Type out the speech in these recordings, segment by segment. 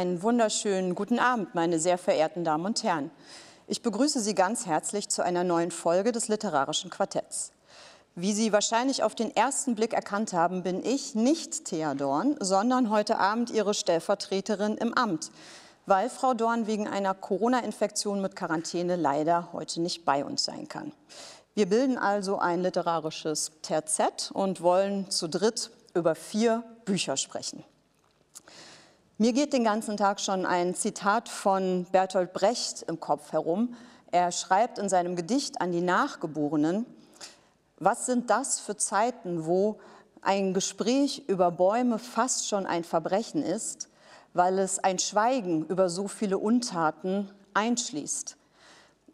Einen wunderschönen guten Abend, meine sehr verehrten Damen und Herren. Ich begrüße Sie ganz herzlich zu einer neuen Folge des Literarischen Quartetts. Wie Sie wahrscheinlich auf den ersten Blick erkannt haben, bin ich nicht Thea Dorn, sondern heute Abend Ihre Stellvertreterin im Amt, weil Frau Dorn wegen einer Corona-Infektion mit Quarantäne leider heute nicht bei uns sein kann. Wir bilden also ein literarisches Terzett und wollen zu dritt über vier Bücher sprechen. Mir geht den ganzen Tag schon ein Zitat von Bertolt Brecht im Kopf herum. Er schreibt in seinem Gedicht an die Nachgeborenen, was sind das für Zeiten, wo ein Gespräch über Bäume fast schon ein Verbrechen ist, weil es ein Schweigen über so viele Untaten einschließt.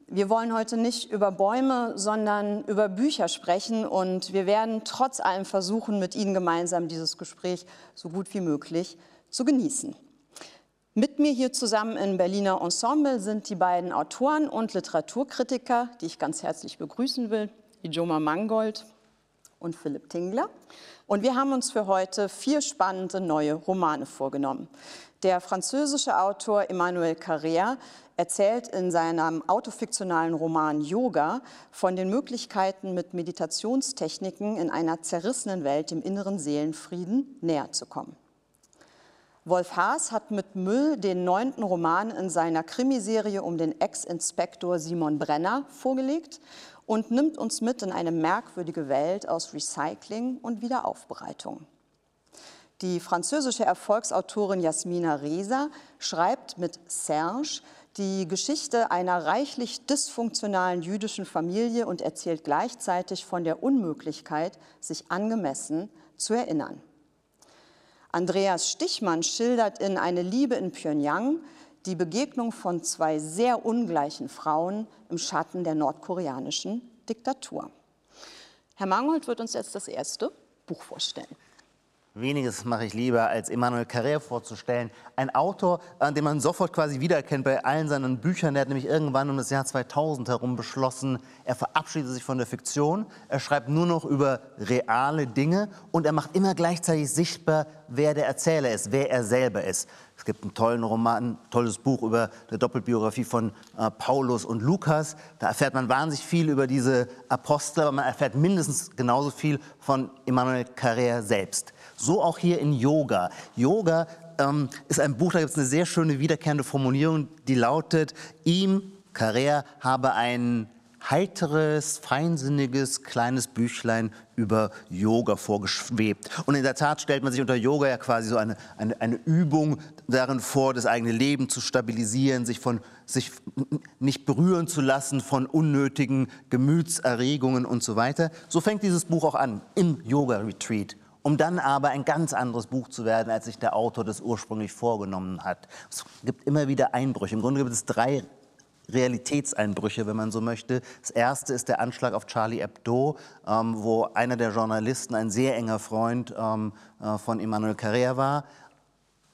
Wir wollen heute nicht über Bäume, sondern über Bücher sprechen und wir werden trotz allem versuchen, mit Ihnen gemeinsam dieses Gespräch so gut wie möglich zu genießen. Mit mir hier zusammen im Berliner Ensemble sind die beiden Autoren und Literaturkritiker, die ich ganz herzlich begrüßen will, Ijoma Mangold und Philipp Tingler. Und wir haben uns für heute vier spannende neue Romane vorgenommen. Der französische Autor Emmanuel Carrère erzählt in seinem autofiktionalen Roman Yoga von den Möglichkeiten, mit Meditationstechniken in einer zerrissenen Welt dem inneren Seelenfrieden näher zu kommen. Wolf Haas hat mit Müll den neunten Roman in seiner Krimiserie um den Ex-Inspektor Simon Brenner vorgelegt und nimmt uns mit in eine merkwürdige Welt aus Recycling und Wiederaufbereitung. Die französische Erfolgsautorin Jasmina Reza schreibt mit Serge die Geschichte einer reichlich dysfunktionalen jüdischen Familie und erzählt gleichzeitig von der Unmöglichkeit, sich angemessen zu erinnern. Andreas Stichmann schildert in Eine Liebe in Pyongyang die Begegnung von zwei sehr ungleichen Frauen im Schatten der nordkoreanischen Diktatur. Herr Mangold wird uns jetzt das erste Buch vorstellen. Weniges mache ich lieber, als Emmanuel Carrère vorzustellen. Ein Autor, den man sofort quasi wiedererkennt bei allen seinen Büchern. Der hat nämlich irgendwann um das Jahr 2000 herum beschlossen, er verabschiedet sich von der Fiktion. Er schreibt nur noch über reale Dinge und er macht immer gleichzeitig sichtbar, wer der Erzähler ist, wer er selber ist. Es gibt einen tollen Roman, tolles Buch über die Doppelbiografie von äh, Paulus und Lukas. Da erfährt man wahnsinnig viel über diese Apostel, aber man erfährt mindestens genauso viel von Emmanuel Carrère selbst. So auch hier in Yoga. Yoga ähm, ist ein Buch, da gibt es eine sehr schöne wiederkehrende Formulierung, die lautet, ihm, Carrère, habe ein heiteres, feinsinniges, kleines Büchlein über Yoga vorgeschwebt. Und in der Tat stellt man sich unter Yoga ja quasi so eine, eine, eine Übung darin vor, das eigene Leben zu stabilisieren, sich, von, sich nicht berühren zu lassen von unnötigen Gemütserregungen und so weiter. So fängt dieses Buch auch an, im Yoga-Retreat um dann aber ein ganz anderes Buch zu werden, als sich der Autor das ursprünglich vorgenommen hat. Es gibt immer wieder Einbrüche. Im Grunde gibt es drei Realitätseinbrüche, wenn man so möchte. Das erste ist der Anschlag auf Charlie Hebdo, ähm, wo einer der Journalisten ein sehr enger Freund ähm, äh, von Emmanuel Carrère war.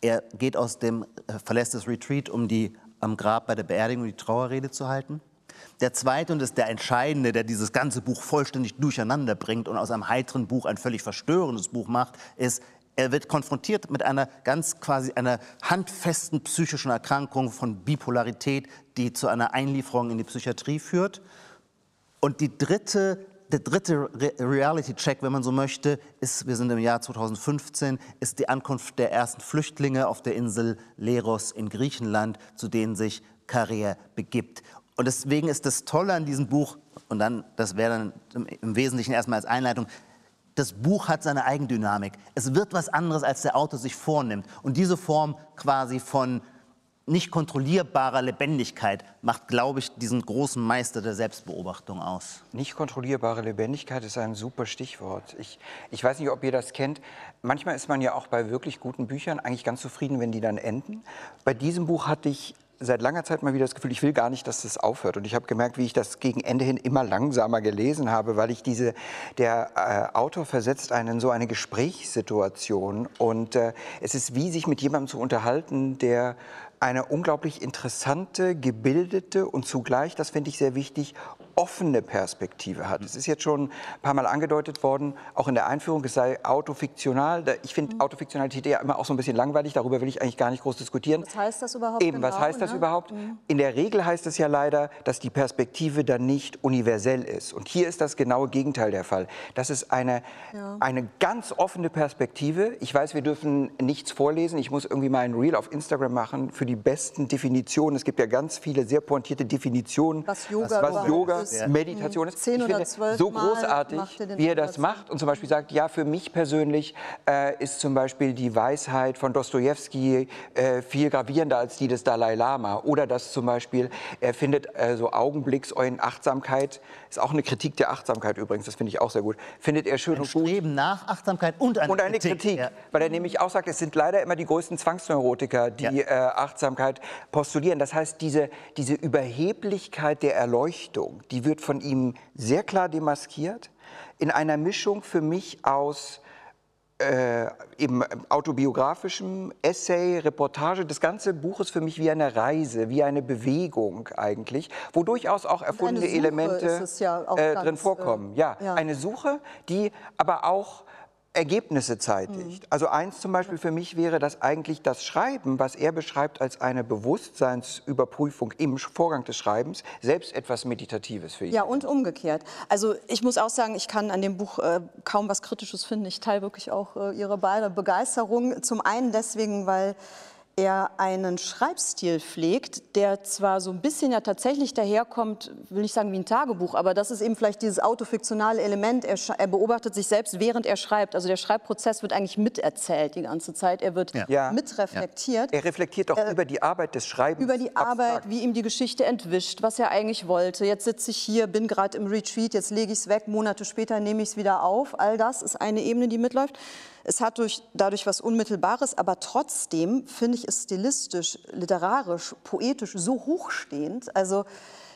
Er geht aus dem, äh, verlässt das Retreat, um die am Grab bei der Beerdigung die Trauerrede zu halten. Der zweite und ist der entscheidende, der dieses ganze Buch vollständig durcheinander bringt und aus einem heiteren Buch ein völlig verstörendes Buch macht, ist, er wird konfrontiert mit einer ganz quasi einer handfesten psychischen Erkrankung von Bipolarität, die zu einer Einlieferung in die Psychiatrie führt. Und die dritte, der dritte Re Reality-Check, wenn man so möchte, ist, wir sind im Jahr 2015, ist die Ankunft der ersten Flüchtlinge auf der Insel Leros in Griechenland, zu denen sich Carrère begibt. Und deswegen ist das Tolle an diesem Buch, und dann, das wäre dann im Wesentlichen erstmal als Einleitung, das Buch hat seine Eigendynamik. Es wird was anderes, als der Autor sich vornimmt. Und diese Form quasi von nicht kontrollierbarer Lebendigkeit macht, glaube ich, diesen großen Meister der Selbstbeobachtung aus. Nicht kontrollierbare Lebendigkeit ist ein super Stichwort. Ich, ich weiß nicht, ob ihr das kennt. Manchmal ist man ja auch bei wirklich guten Büchern eigentlich ganz zufrieden, wenn die dann enden. Bei diesem Buch hatte ich seit langer Zeit mal wieder das Gefühl, ich will gar nicht, dass das aufhört. Und ich habe gemerkt, wie ich das gegen Ende hin immer langsamer gelesen habe, weil ich diese, der äh, Autor versetzt einen in so eine Gesprächssituation. Und äh, es ist wie sich mit jemandem zu unterhalten, der eine unglaublich interessante, gebildete und zugleich, das finde ich sehr wichtig, offene Perspektive hat. Es ist jetzt schon ein paar Mal angedeutet worden, auch in der Einführung, es sei autofiktional. Ich finde Autofiktionalität ja immer auch so ein bisschen langweilig, darüber will ich eigentlich gar nicht groß diskutieren. Was heißt das überhaupt Eben, was genau, heißt das ne? überhaupt? In der Regel heißt es ja leider, dass die Perspektive dann nicht universell ist. Und hier ist das genaue Gegenteil der Fall. Das ist eine, eine ganz offene Perspektive. Ich weiß, wir dürfen nichts vorlesen. Ich muss irgendwie mal ein Reel auf Instagram machen für die besten Definitionen. Es gibt ja ganz viele sehr pointierte Definitionen, Was Yoga was überhaupt Yoga Meditation ist. Zehn ich finde so großartig, wie er das macht und zum Beispiel sagt, ja, für mich persönlich äh, ist zum Beispiel die Weisheit von Dostoevsky äh, viel gravierender als die des Dalai Lama. Oder dass zum Beispiel, er findet äh, so Augenblicksäulen Achtsamkeit, ist auch eine Kritik der Achtsamkeit übrigens, das finde ich auch sehr gut, findet er schön Ein und gut. Streben nach Achtsamkeit und eine, Und eine Kritik, Ja. weil er nämlich auch sagt, es sind leider immer die größten Zwangsneurotiker, die Ja. äh, Achtsamkeit postulieren. Das heißt, diese, diese Überheblichkeit der Erleuchtung, die wird von ihm sehr klar demaskiert, in einer Mischung für mich aus äh, eben autobiografischem Essay, Reportage. Das ganze Buch ist für mich wie eine Reise, wie eine Bewegung eigentlich, wo durchaus auch erfundene Elemente ja auch äh, drin vorkommen. äh, ja, ja. eine Suche, die aber auch Ergebnisse Mhm. zeitigt. Also eins zum Beispiel für mich wäre, dass eigentlich das Schreiben, was er beschreibt als eine Bewusstseinsüberprüfung im Vorgang des Schreibens, selbst etwas Meditatives für ihn. Ja, und umgekehrt. Also ich muss auch sagen, ich kann an dem Buch äh, kaum was Kritisches finden. Ich teile wirklich auch äh, Ihre beide Begeisterung. Zum einen deswegen, weil er einen Schreibstil pflegt, der zwar so ein bisschen ja tatsächlich daherkommt, will nicht sagen wie ein Tagebuch, aber das ist eben vielleicht dieses autofiktionale Element. Er, er beobachtet sich selbst, während er schreibt. Also der Schreibprozess wird eigentlich miterzählt die ganze Zeit. Er wird Ja. Ja. mitreflektiert. Er reflektiert doch über die Arbeit des Schreibens. Äh, über die abstrakt. Arbeit, wie ihm die Geschichte entwischt, was er eigentlich wollte. Jetzt sitze ich hier, bin gerade im Retreat, jetzt lege ich es weg, Monate später nehme ich es wieder auf. All das ist eine Ebene, die mitläuft. Es hat durch, dadurch was Unmittelbares, aber trotzdem finde ich es stilistisch, literarisch, poetisch so hochstehend. Also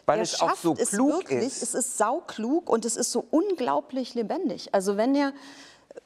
Weil es auch so es klug wirklich, ist. Es ist sauklug und es ist so unglaublich lebendig. Also wenn er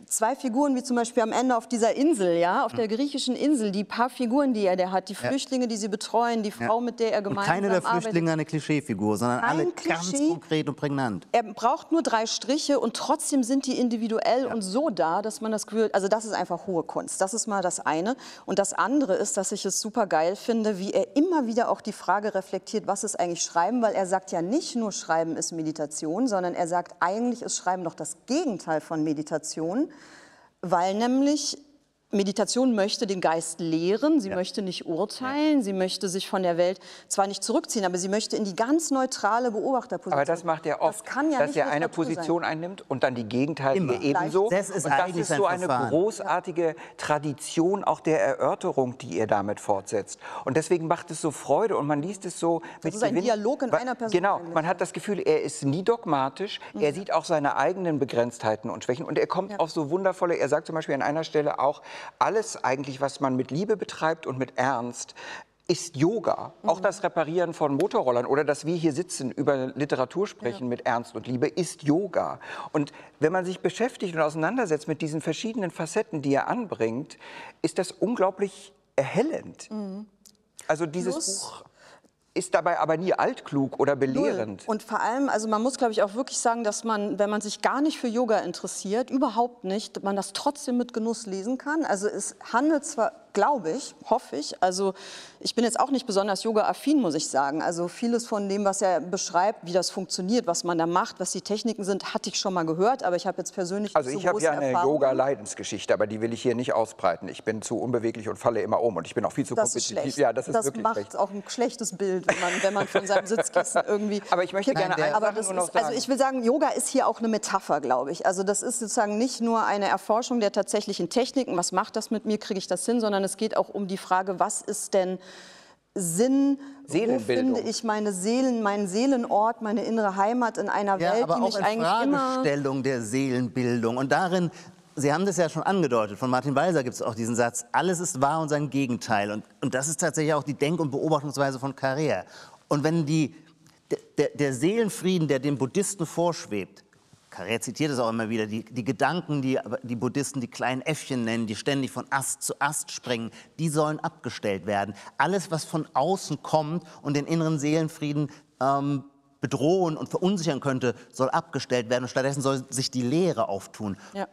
zwei Figuren, wie zum Beispiel am Ende auf dieser Insel, ja, auf der griechischen Insel, die paar Figuren, die er da hat, die Flüchtlinge, die sie betreuen, die Frau, mit der er gemeinsam keine der arbeitet. Flüchtlinge eine Klischeefigur, sondern Kein alle ganz Klischee. konkret und prägnant. Er braucht nur drei Striche und trotzdem sind die individuell und so da, dass man das Gefühl, also das ist einfach hohe Kunst. Das ist mal das eine. Und das andere ist, dass ich es super geil finde, wie er immer wieder auch die Frage reflektiert, was ist eigentlich Schreiben, weil er sagt ja nicht nur Schreiben ist Meditation, sondern er sagt eigentlich ist Schreiben doch das Gegenteil von Meditation, weil nämlich Meditation möchte den Geist lehren, sie möchte nicht urteilen, sie möchte sich von der Welt zwar nicht zurückziehen, aber sie möchte in die ganz neutrale Beobachterposition. Aber das macht er oft, Das kann ja dass nicht er eine Literatur sein. Position einnimmt und dann die gegenteilige ebenso. Das ist und das ist so eine Verfahren. großartige Tradition auch der Erörterung, die er damit fortsetzt. Und deswegen macht es so Freude und man liest es so mit ist ein Gewinn. Dialog in einer Person Genau, eigentlich, man hat das Gefühl, er ist nie dogmatisch, er sieht auch seine eigenen Begrenztheiten und Schwächen und er kommt auf so wundervolle, er sagt zum Beispiel an einer Stelle auch, alles eigentlich, was man mit Liebe betreibt und mit Ernst, ist Yoga. Auch das Reparieren von Motorrollern oder dass wir hier sitzen, über Literatur sprechen mit Ernst und Liebe, ist Yoga. Und wenn man sich beschäftigt und auseinandersetzt mit diesen verschiedenen Facetten, die er anbringt, ist das unglaublich erhellend. Also dieses Plus- Buch ist dabei aber nie altklug oder belehrend. Und vor allem, also man muss, glaube ich, auch wirklich sagen, dass man, wenn man sich gar nicht für Yoga interessiert, überhaupt nicht, man das trotzdem mit Genuss lesen kann. Also es handelt zwar, glaube ich, hoffe ich, also ich bin jetzt auch nicht besonders yoga-affin, muss ich sagen. Also vieles von dem, was er beschreibt, wie das funktioniert, was man da macht, was die Techniken sind, hatte ich schon mal gehört, aber ich habe jetzt persönlich Also ich habe ja eine. Yoga-Leidensgeschichte, aber die will ich hier nicht ausbreiten. Ich bin zu unbeweglich und falle immer um und ich bin auch viel zu Das ist schlecht. Ja, das ist wirklich macht schlecht. auch ein schlechtes Bild, wenn man, wenn man von seinem Sitzkissen irgendwie. Aber ich möchte gerne eine Aber das nur noch ist, sagen. also ich will sagen, Yoga ist hier auch eine Metapher, glaube ich. Also das ist sozusagen nicht nur eine Erforschung der tatsächlichen Techniken, was macht das mit mir, kriege ich das hin, sondern es geht auch um die Frage, was ist denn Sinn, wo finde ich meine Seelen, meinen Seelenort, meine innere Heimat in einer Ja, Welt, aber die auch mich in eigentlich immer... Fragestellung der Seelenbildung. Und darin, Sie haben das ja schon angedeutet, von Martin Walser gibt es auch diesen Satz, alles ist wahr und sein Gegenteil. Und, und das ist tatsächlich auch die Denk- und Beobachtungsweise von Carrère. Und wenn die, der, der Seelenfrieden, der dem Buddhisten vorschwebt, Carrère zitiert es auch immer wieder, die, die Gedanken, die die Buddhisten die kleinen Äffchen nennen, die ständig von Ast zu Ast springen, die sollen abgestellt werden. Alles, was von außen kommt und den inneren Seelenfrieden ähm, bedrohen und verunsichern könnte, soll abgestellt werden und stattdessen soll sich die Lehre auftun. Ja.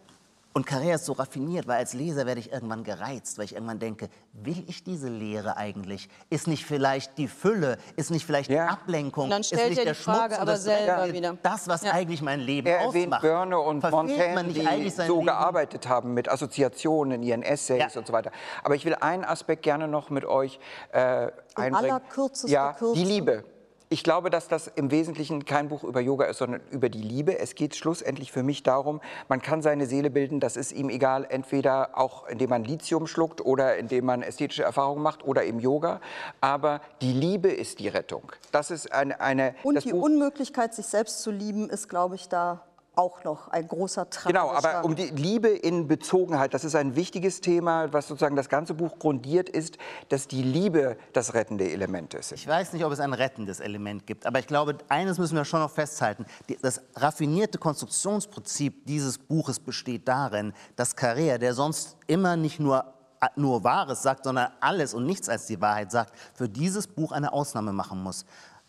Und Carrère ist so raffiniert, weil als Leser werde ich irgendwann gereizt, weil ich irgendwann denke, will ich diese Lehre eigentlich? Ist nicht vielleicht die Fülle, ist nicht vielleicht Ja. die Ablenkung, Und dann ist stellt nicht er der die Frage Schmutz und aber das selber Dreck, wieder. das, was Ja. eigentlich mein Leben Er erwähnt ausmacht. Börne und Verfehlt Montaigne, nicht die so Leben? gearbeitet haben mit Assoziationen in ihren Essays Ja. und so weiter. Aber ich will einen Aspekt gerne noch mit euch äh, einbringen. allerkürzester ja, die Liebe. Ich glaube, dass das im Wesentlichen kein Buch über Yoga ist, sondern über die Liebe. Es geht schlussendlich für mich darum, man kann seine Seele bilden, das ist ihm egal, entweder auch indem man Lithium schluckt oder indem man ästhetische Erfahrungen macht oder im Yoga. Aber die Liebe ist die Rettung. Das ist eine, eine Und das die Buch, Unmöglichkeit, sich selbst zu lieben, ist, glaube ich, da auch noch ein großer Trag. Genau, aber um die Liebe in Bezogenheit, das ist ein wichtiges Thema, was sozusagen das ganze Buch grundiert ist, dass die Liebe das rettende Element ist. Ich weiß nicht, ob es ein rettendes Element gibt, aber ich glaube, eines müssen wir schon noch festhalten. Das raffinierte Konstruktionsprinzip dieses Buches besteht darin, dass Carrère, der sonst immer nicht nur, nur Wahres sagt, sondern alles und nichts als die Wahrheit sagt, für dieses Buch eine Ausnahme machen muss.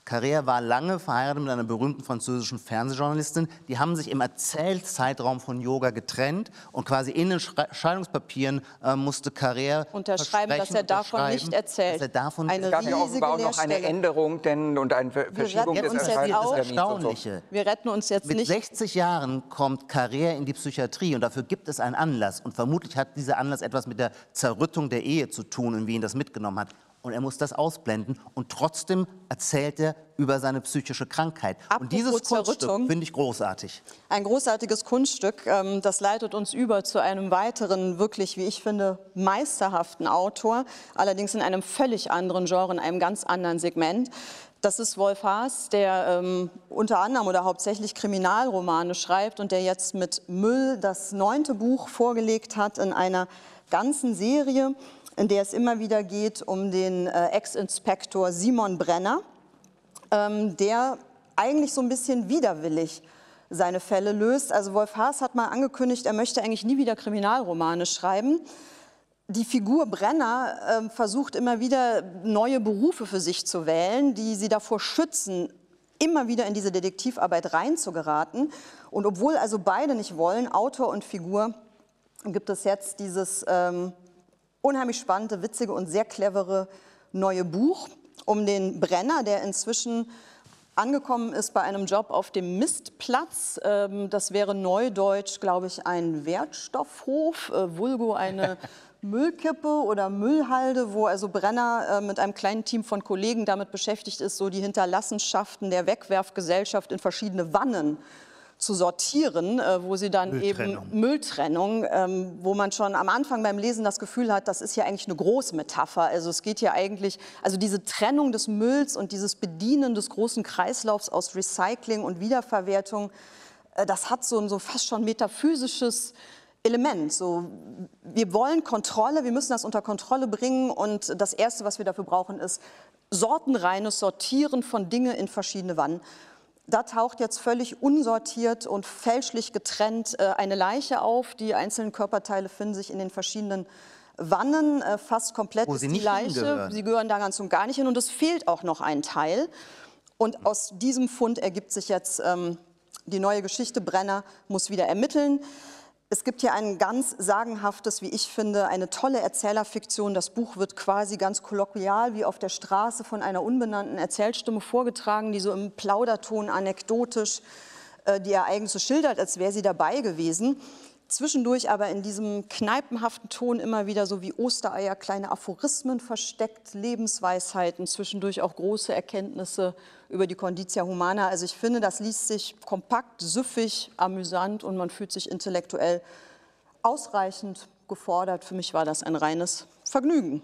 Carrère war lange verheiratet mit einer berühmten französischen Fernsehjournalistin. Die haben sich im Erzählzeitraum von Yoga getrennt und quasi in den Schrei- Scheidungspapieren äh, musste Carrère Unterschreiben, dass er davon unterschreiben, nicht erzählt. Dass er davon Eine Es gab ja riesige offenbar auch noch eine. Änderung denn, und eine Ver- Verschiebung retten des uns jetzt Erscheinens auch- des Termins und so. Erstaunliche. Wir retten uns jetzt Mit nicht. 60 Jahren kommt Carrère in die Psychiatrie und dafür gibt es einen Anlass. Und vermutlich hat dieser Anlass etwas mit der Zerrüttung der Ehe zu tun und wie ihn das mitgenommen hat. Und er muss das ausblenden und trotzdem erzählt er über seine psychische Krankheit. Apropos und dieses Kunststück finde ich großartig. Ein großartiges Kunststück. ähm, Das leitet uns über zu einem weiteren, wirklich, wie ich finde, meisterhaften Autor. Allerdings in einem völlig anderen Genre, in einem ganz anderen Segment. Das ist Wolf Haas, der ähm, unter anderem oder hauptsächlich Kriminalromane schreibt und der jetzt mit Müll das neunte Buch vorgelegt hat in einer ganzen Serie, in der es immer wieder geht um den äh, Ex-Inspektor Simon Brenner ähm, der eigentlich so ein bisschen widerwillig seine Fälle löst. Also Wolf Haas hat mal angekündigt, er möchte eigentlich nie wieder Kriminalromane schreiben. Die Figur Brenner ähm, versucht immer wieder neue Berufe für sich zu wählen, die sie davor schützen, immer wieder in diese Detektivarbeit reinzugeraten. Und obwohl also beide nicht wollen, Autor und Figur, gibt es jetzt dieses ähm, unheimlich spannende, witzige und sehr clevere neue Buch um den Brenner, der inzwischen angekommen ist bei einem Job auf dem Mistplatz. Ähm, Das wäre neudeutsch, glaube ich, ein Wertstoffhof, äh, vulgo eine Müllkippe oder Müllhalde, wo also Brenner äh, mit einem kleinen Team von Kollegen damit beschäftigt ist, so die Hinterlassenschaften der Wegwerfgesellschaft in verschiedene Wannen zu sortieren, äh, wo sie dann Mülltrennung. eben Mülltrennung, ähm, wo man schon am Anfang beim Lesen das Gefühl hat, das ist ja eigentlich eine Großmetapher. Also es geht ja eigentlich, also diese Trennung des Mülls und dieses Bedienen des großen Kreislaufs aus Recycling und Wiederverwertung, äh, das hat so ein so fast schon metaphysisches Element. So, wir wollen Kontrolle, wir müssen das unter Kontrolle bringen und das Erste, was wir dafür brauchen, ist sortenreines Sortieren von Dinge in verschiedene Wannen. Da taucht jetzt völlig unsortiert und fälschlich getrennt äh, eine Leiche auf. Die einzelnen Körperteile finden sich in den verschiedenen Wannen. Äh, fast komplett Wo ist sie die Leiche. hingehören. Sie gehören da ganz und gar nicht hin und es fehlt auch noch ein Teil. Und aus diesem Fund ergibt sich jetzt ähm, die neue Geschichte. Brenner muss wieder ermitteln. Es gibt hier ein ganz sagenhaftes, wie ich finde, eine tolle Erzählerfiktion. Das Buch wird quasi ganz kolloquial wie auf der Straße von einer unbenannten Erzählstimme vorgetragen, die so im Plauderton anekdotisch äh, die Ereignisse schildert, als wäre sie dabei gewesen. Zwischendurch aber in diesem kneipenhaften Ton immer wieder so wie Ostereier kleine Aphorismen versteckt, Lebensweisheiten, zwischendurch auch große Erkenntnisse über die Conditia Humana. Also ich finde, das liest sich kompakt, süffig, amüsant und man fühlt sich intellektuell ausreichend gefordert. Für mich war das ein reines Vergnügen.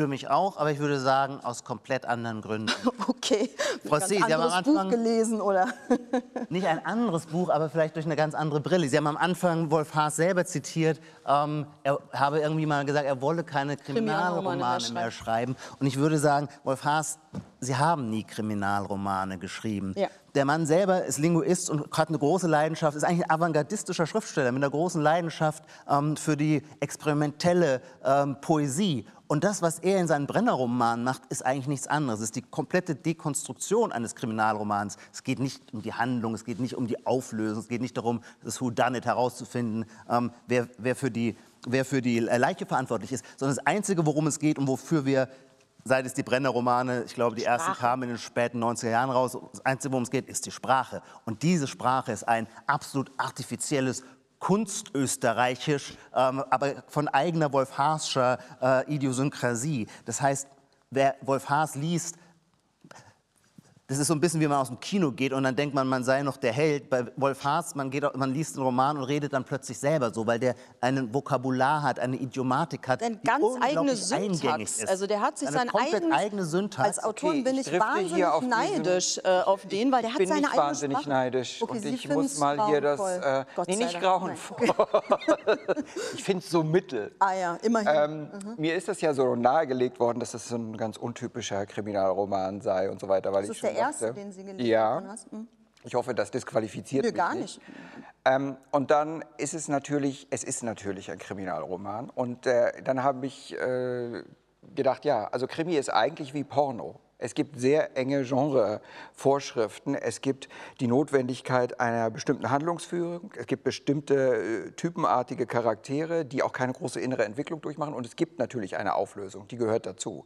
Für mich auch, aber ich würde sagen, aus komplett anderen Gründen. Okay, Frau See, Sie haben am anderes Buch Anfang- gelesen oder? Nicht ein anderes Buch, aber vielleicht durch eine ganz andere Brille. Sie haben am Anfang Wolf Haas selber zitiert, ähm, er habe irgendwie mal gesagt, er wolle keine Kriminalromane mehr schreiben. Und ich würde sagen, Wolf Haas, Sie haben nie Kriminalromane geschrieben. Ja. Der Mann selber ist Linguist und hat eine große Leidenschaft, ist eigentlich ein avantgardistischer Schriftsteller mit einer großen Leidenschaft ähm, für die experimentelle ähm, Poesie. Und das, was er in seinen Brenner-Romanen macht, ist eigentlich nichts anderes. Es ist die komplette Dekonstruktion eines Kriminalromans. Es geht nicht um die Handlung, es geht nicht um die Auflösung, es geht nicht darum, das Whodunit herauszufinden, ähm, wer, wer, für die, wer für die Leiche verantwortlich ist, sondern das Einzige, worum es geht und wofür wir seit es die Brenner-Romane, ich glaube, die Sprache. ersten kamen in den späten 90er Jahren raus. Das Einzige, worum es geht, ist die Sprache. Und diese Sprache ist ein absolut artifizielles Kunstösterreichisch, ähm, aber von eigener Wolf Haarscher äh, Idiosynkrasie. Das heißt, wer Wolf Haas liest, das ist so ein bisschen, wie man aus dem Kino geht und dann denkt man, man sei noch der Held. Bei Wolf Haas, man, geht, man liest einen Roman und redet dann plötzlich selber so, weil der ein Vokabular hat, eine Idiomatik hat, eine ganz eigene Syntax. Ist. Also der hat sich seine eigene, eigene Syntax. Als Autor okay, bin ich, ich wahnsinnig neidisch diesem, äh, auf den, weil der hat seine eigene Ich bin wahnsinnig Sprache. neidisch okay, und ich muss mal hier das, äh, nee, nicht grauenvoll. ich finde es so mittel. Ah ja, immerhin. Ähm, mhm. Mir ist das ja so nahegelegt worden, dass das so ein ganz untypischer Kriminalroman sei und so weiter, weil ich erste, den Sie gelesen ja. hast? Hm? Ich hoffe, das disqualifiziert nee, mich gar nicht. nicht. Ähm, und dann ist es natürlich, es ist natürlich ein Kriminalroman. Und äh, dann habe ich äh, gedacht, ja, also Krimi ist eigentlich wie Porno. Es gibt sehr enge Genrevorschriften. Es gibt die Notwendigkeit einer bestimmten Handlungsführung. Es gibt bestimmte äh, typenartige Charaktere, die auch keine große innere Entwicklung durchmachen. Und es gibt natürlich eine Auflösung, die gehört dazu.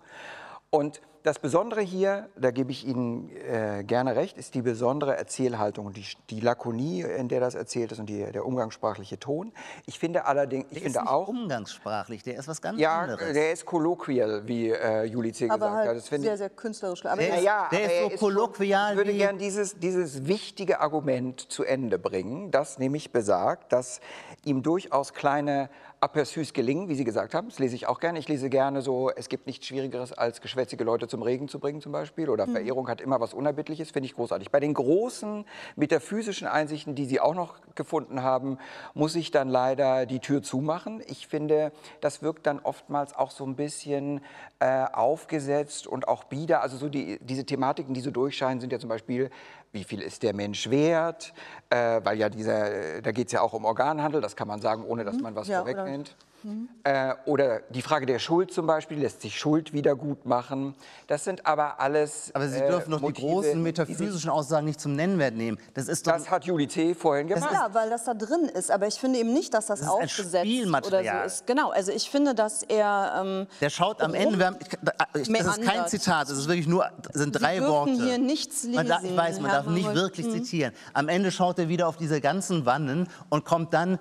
Und das Besondere hier, da gebe ich Ihnen äh, gerne recht, ist die besondere Erzählhaltung und die, die, Lakonie, in der das erzählt ist und die, der umgangssprachliche Ton. Ich finde allerdings, ich der finde ist nicht auch umgangssprachlich, der ist was ganz ja, anderes. Ja, der ist kolloquial, wie äh, Juli C. gesagt halt hat. Das sehr, ich, sehr künstlerisch. Aber der, ja, der ist so kolloquial. ich würde gerne dieses, dieses wichtige Argument zu Ende bringen, das nämlich besagt, dass ihm durchaus kleine Aperçus gelingen, wie Sie gesagt haben. Das lese ich auch gerne. Ich lese gerne so, es gibt nichts Schwierigeres, als geschwätzige Leute zum Regen zu bringen zum Beispiel. Oder mhm. Verehrung hat immer was Unerbittliches, finde ich großartig. Bei den großen metaphysischen Einsichten, die Sie auch noch gefunden haben, muss ich dann leider die Tür zumachen. Ich finde, das wirkt dann oftmals auch so ein bisschen äh, aufgesetzt und auch bieder. Also so die, diese Thematiken, die so durchscheinen, sind ja zum Beispiel wie viel ist der Mensch wert, äh, weil ja dieser, da geht es ja auch um Organhandel, das kann man sagen, ohne dass mhm. man was ja, vorwegnimmt. Mhm. Äh, oder die Frage der Schuld zum Beispiel, lässt sich Schuld wieder gut machen. Das sind aber alles. Aber Sie dürfen doch die großen metaphysischen Aussagen nicht zum Nennwert nehmen. Das, ist doch das hat Juli T. vorhin gemacht. Ja, weil das da drin ist. Aber ich finde eben nicht, dass das, das aufgesetzt oder so ist. Genau, also ich finde, dass er. Ähm, der schaut am Ende. Wir haben, ich, das ist kein Zitat, das ist wirklich nur sind drei Sie Worte. hier nichts lesen. Da, ich weiß, man Herr darf nicht wirklich zitieren. Am Ende schaut er wieder auf diese ganzen Wannen und kommt dann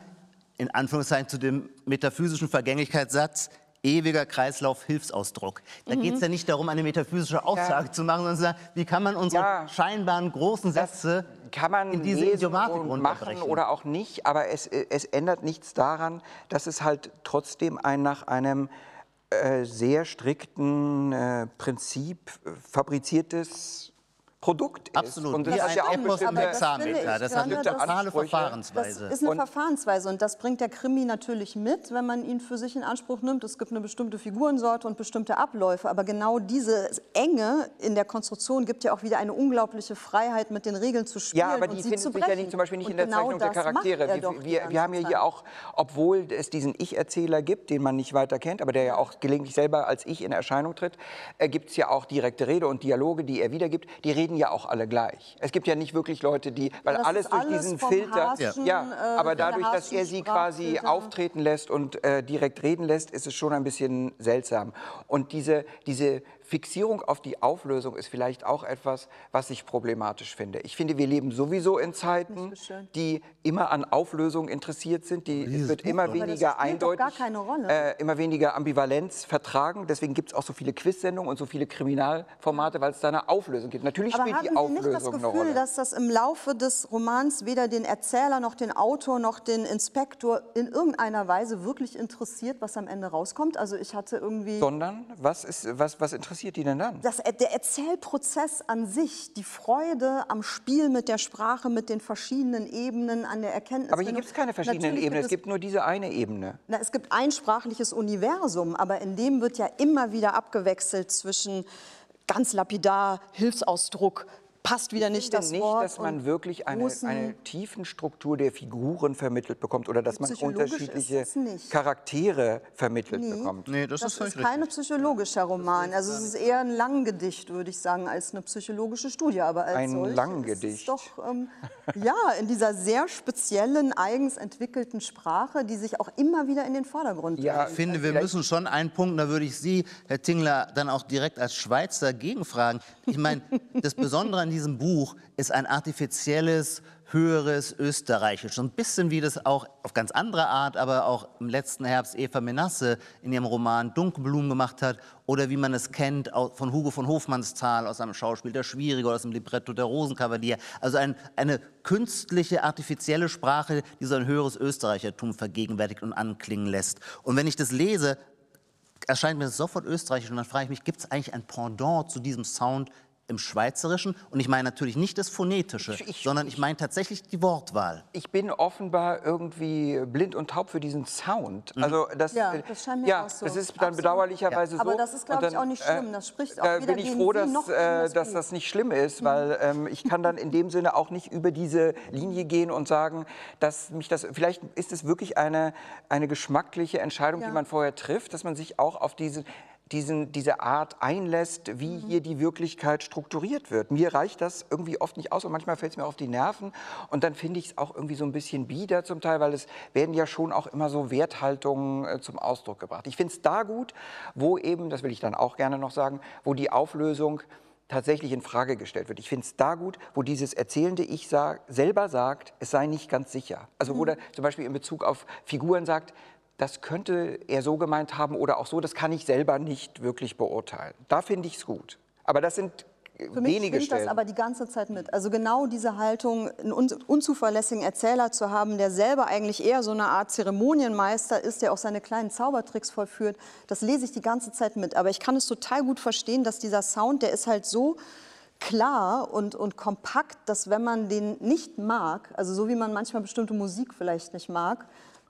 in Anführungszeichen zu dem metaphysischen Vergänglichkeitssatz, ewiger Kreislauf Hilfsausdruck. Da mhm. geht es ja nicht darum, eine metaphysische Aussage ja. zu machen, sondern zu sagen, wie kann man unsere ja. scheinbaren großen Sätze in diese Idiomatik und machen oder auch nicht, aber es, es ändert nichts daran, dass es halt trotzdem ein nach einem äh, sehr strikten äh, Prinzip äh, fabriziertes Produkt ist. Absolut, und das wie ein ja auch bestimmte Hexameter. Das hat eine totale Verfahrensweise. Das ist eine und Verfahrensweise und das bringt der Krimi natürlich mit, wenn man ihn für sich in Anspruch nimmt. Es gibt eine bestimmte Figurensorte und bestimmte Abläufe, aber genau diese Enge in der Konstruktion gibt ja auch wieder eine unglaubliche Freiheit, mit den Regeln zu spielen Ja, aber die finden sich ja nicht, zum Beispiel nicht und in der genau Zeichnung der Charaktere. Wir, wir, wir haben ja hier auch, obwohl es diesen Ich-Erzähler gibt, den man nicht weiter kennt, aber der ja auch gelegentlich selber als Ich in Erscheinung tritt, äh, gibt es ja auch direkte Rede und Dialoge, die er wiedergibt. Die reden reden ja auch alle gleich. Es gibt ja nicht wirklich Leute, die, weil das alles durch alles diesen Filter, Harschen, ja, äh, aber dadurch, dass er sie quasi auftreten lässt und äh, direkt reden lässt, ist es schon ein bisschen seltsam. Und diese, diese Fixierung auf die Auflösung ist vielleicht auch etwas, was ich problematisch finde. Ich finde, wir leben sowieso in Zeiten, die immer an Auflösung interessiert sind. Die, es wird immer weniger eindeutig, äh, immer weniger Ambivalenz vertragen. Deswegen gibt es auch so viele Quiz-Sendungen und so viele Kriminalformate, weil es da eine Auflösung gibt. Natürlich Aber spielt die Auflösung eine Rolle. das Gefühl, dass das im Laufe des Romans weder den Erzähler noch den Autor noch den Inspektor in irgendeiner Weise wirklich interessiert, was am Ende rauskommt? Also ich hatte irgendwie... Sondern? Was, ist, was, was interessiert passiert die denn dann? Das, der Erzählprozess an sich, die Freude am Spiel mit der Sprache, mit den verschiedenen Ebenen, an der Erkenntnis. Aber hier gibt es keine verschiedenen Natürlich Ebenen, es gibt nur diese eine Ebene. Na, es gibt ein sprachliches Universum, aber in dem wird ja immer wieder abgewechselt zwischen ganz lapidar Hilfsausdruck, passt wieder nicht finde das nicht, Wort. dass man wirklich eine, eine Tiefenstruktur der Figuren vermittelt bekommt oder dass man unterschiedliche. Charaktere vermittelt Nee. bekommt. Nee, das, Das ist ist kein psychologischer Roman. Also es ist eher ein Langgedicht, würde ich sagen, als eine psychologische Studie. Aber als Ein solches Langgedicht. Ist doch ähm, ja in dieser sehr speziellen, eigens entwickelten Sprache, die sich auch immer wieder in den Vordergrund Ja, Ich finde, wir müssen schon einen Punkt, da würde ich Sie, Herr Tingler, dann auch direkt als Schweizer gegenfragen. Ich meine, das Besondere an diesem Buch ist ein artifizielles, höheres Österreichisch. So ein bisschen wie das auch auf ganz andere Art, aber auch im letzten Herbst Eva Menasse in ihrem Roman Dunkelblumen gemacht hat oder wie man es kennt von Hugo von Hofmannsthal aus seinem Schauspiel Der Schwierige oder aus dem Libretto Der Rosenkavalier. Also ein, eine künstliche, artifizielle Sprache, die so ein höheres Österreichertum vergegenwärtigt und anklingen lässt. Und wenn ich das lese, erscheint mir sofort österreichisch und dann frage ich mich, gibt es eigentlich ein Pendant zu diesem Sound im Schweizerischen? Und ich meine natürlich nicht das Phonetische, Ich- ich- sondern ich meine tatsächlich die Wortwahl. Ich bin offenbar irgendwie blind und taub für diesen Sound. Also das, Ja, äh, das scheint mir ja, auch so. das ist dann Absolut. bedauerlicherweise Ja. Aber so. das ist, glaub Und ich, auch nicht schlimm. Das spricht auch da weder bin ich froh, dass, äh, das dass das nicht schlimm ist, weil ähm, ich kann dann in dem Sinne auch nicht über diese Linie gehen und sagen, dass mich das, vielleicht ist es wirklich eine, eine geschmackliche Entscheidung, Ja. die man vorher trifft, dass man sich auch auf diese diesen, diese Art einlässt, wie Mhm. hier die Wirklichkeit strukturiert wird. Mir reicht das irgendwie oft nicht aus und manchmal fällt es mir auf die Nerven und dann finde ich es auch irgendwie so ein bisschen bieder zum Teil, weil es werden ja schon auch immer so Werthaltungen äh, zum Ausdruck gebracht. Ich finde es da gut, wo eben, das will ich dann auch gerne noch sagen, wo die Auflösung tatsächlich in Frage gestellt wird. Ich finde es da gut, wo dieses erzählende Ich sag, selber sagt, es sei nicht ganz sicher. Also wo er zum Beispiel in Bezug auf Figuren sagt, das könnte er so gemeint haben oder auch so, das kann ich selber nicht wirklich beurteilen. Da finde ich es gut. Aber das sind Für mich wenige schwingt das aber die ganze Zeit mit. Also genau diese Haltung, einen un unzuverlässigen Erzähler zu haben, der selber eigentlich eher so eine Art Zeremonienmeister ist, der auch seine kleinen Zaubertricks vollführt, das lese ich die ganze Zeit mit. Aber ich kann es total gut verstehen, dass dieser Sound, der ist halt so klar und, und kompakt, dass wenn man den nicht mag, also so wie man manchmal bestimmte Musik vielleicht nicht mag,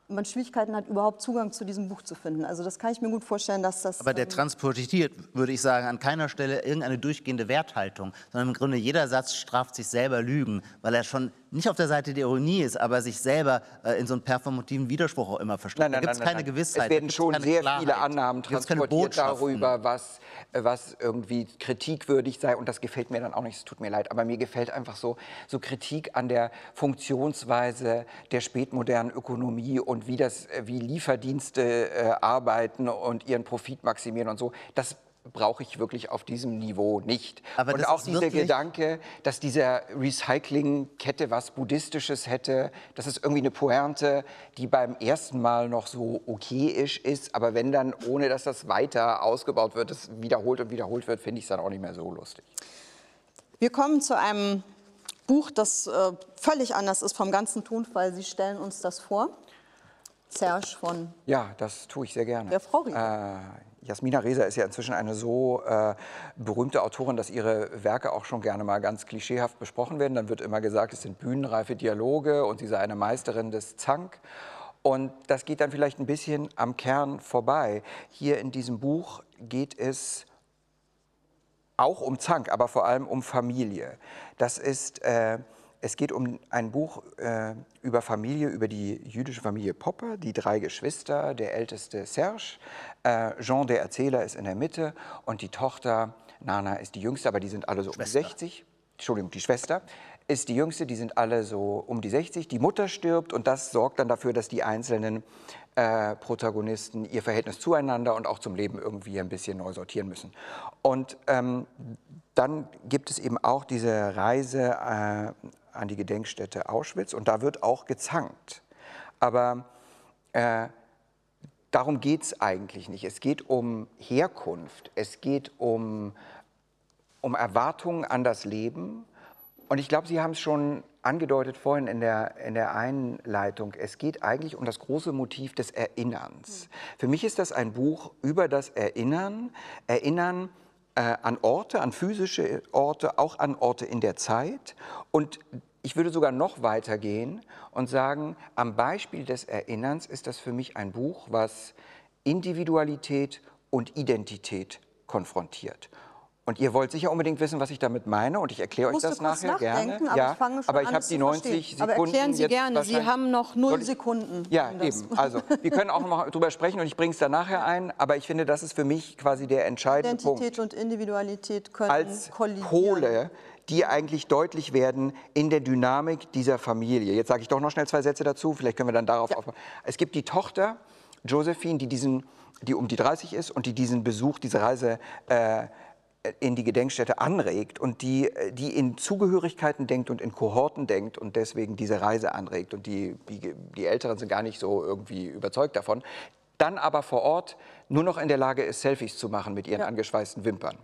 man Schwierigkeiten hat, überhaupt Zugang zu diesem Buch zu finden. Also das kann ich mir gut vorstellen, dass das... Aber der ähm, transportiert, würde ich sagen, an keiner Stelle irgendeine durchgehende Werthaltung, sondern im Grunde jeder Satz straft sich selber Lügen, weil er schon nicht auf der Seite der Ironie ist, aber sich selber äh, in so einen performativen Widerspruch auch immer verstrickt. da gibt es keine Gewissheit. Es werden schon sehr Klarheit, viele Annahmen transportiert darüber, was, äh, was irgendwie kritikwürdig sei. Und das gefällt mir dann auch nicht, es tut mir leid. Aber mir gefällt einfach so, so Kritik an der Funktionsweise der spätmodernen Ökonomie und wie, das, äh, wie Lieferdienste äh, arbeiten und ihren Profit maximieren und so. Das brauche ich wirklich auf diesem Niveau nicht. Aber und auch dieser Gedanke, dass diese Recyclingkette was Buddhistisches hätte, das ist irgendwie eine Pointe, die beim ersten Mal noch so okayisch ist, aber wenn dann, ohne dass das weiter ausgebaut wird, das wiederholt und wiederholt wird, finde ich es dann auch nicht mehr so lustig. Wir kommen zu einem Buch, das äh, völlig anders ist vom ganzen Tonfall. Sie stellen uns das vor. Serge von Ja, das tue ich sehr gerne. Der Frau Rieger. Äh, Jasmina Reza ist ja inzwischen eine so äh, berühmte Autorin, dass ihre Werke auch schon gerne mal ganz klischeehaft besprochen werden. Dann wird immer gesagt, es sind bühnenreife Dialoge und sie sei eine Meisterin des Zank. Und das geht dann vielleicht ein bisschen am Kern vorbei. Hier in diesem Buch geht es auch um Zank, aber vor allem um Familie. Das ist, äh, es geht um ein Buch äh, über Familie, über die jüdische Familie Popper, die drei Geschwister, der älteste Serge, äh, Jean der Erzähler ist in der Mitte und die Tochter Nana ist die jüngste, aber die sind alle so um die 60. Entschuldigung, die Schwester ist die jüngste, die sind alle so um die 60. Die Mutter stirbt und das sorgt dann dafür, dass die einzelnen äh, Protagonisten ihr Verhältnis zueinander und auch zum Leben irgendwie ein bisschen neu sortieren müssen. Und ähm, dann gibt es eben auch diese Reise äh, an die Gedenkstätte Auschwitz und da wird auch gezankt. Aber äh, darum geht es eigentlich nicht. Es geht um Herkunft, es geht um, um Erwartungen an das Leben. Und ich glaube, Sie haben es schon angedeutet vorhin in der, in der Einleitung. Es geht eigentlich um das große Motiv des Erinnerns. Für mich ist das ein Buch über das Erinnern. Erinnern an Orte, an physische Orte, auch an Orte in der Zeit. Und ich würde sogar noch weiter gehen und sagen, am Beispiel des Erinnerns ist das für mich ein Buch, was Individualität und Identität konfrontiert. Und ihr wollt sicher unbedingt wissen, was ich damit meine. Und ich erkläre euch das nachher gerne. aber ja, ich ich habe die zu 90 verstehen. Sekunden. Aber erklären Sie jetzt gerne, Sie haben noch null Sekunden. Ja, eben. Also, wir können auch noch drüber sprechen und ich bringe es dann nachher ein. Aber ich finde, das ist für mich quasi der entscheidende Punkt. Identität und Individualität können als kollidieren. Pole, die eigentlich deutlich werden in der Dynamik dieser Familie. Jetzt sage ich doch noch schnell zwei Sätze dazu, vielleicht können wir dann darauf aufbauen. Es gibt die Tochter, Josephine, die, diesen, die um die 30 ist und die diesen Besuch, diese Reise äh, in die Gedenkstätte anregt und die, äh, die in Zugehörigkeiten denkt und in Kohorten denkt und deswegen diese Reise anregt. Und die, die, die Älteren sind gar nicht so irgendwie überzeugt davon. Dann aber vor Ort nur noch in der Lage ist, Selfies zu machen mit ihren angeschweißten Wimpern.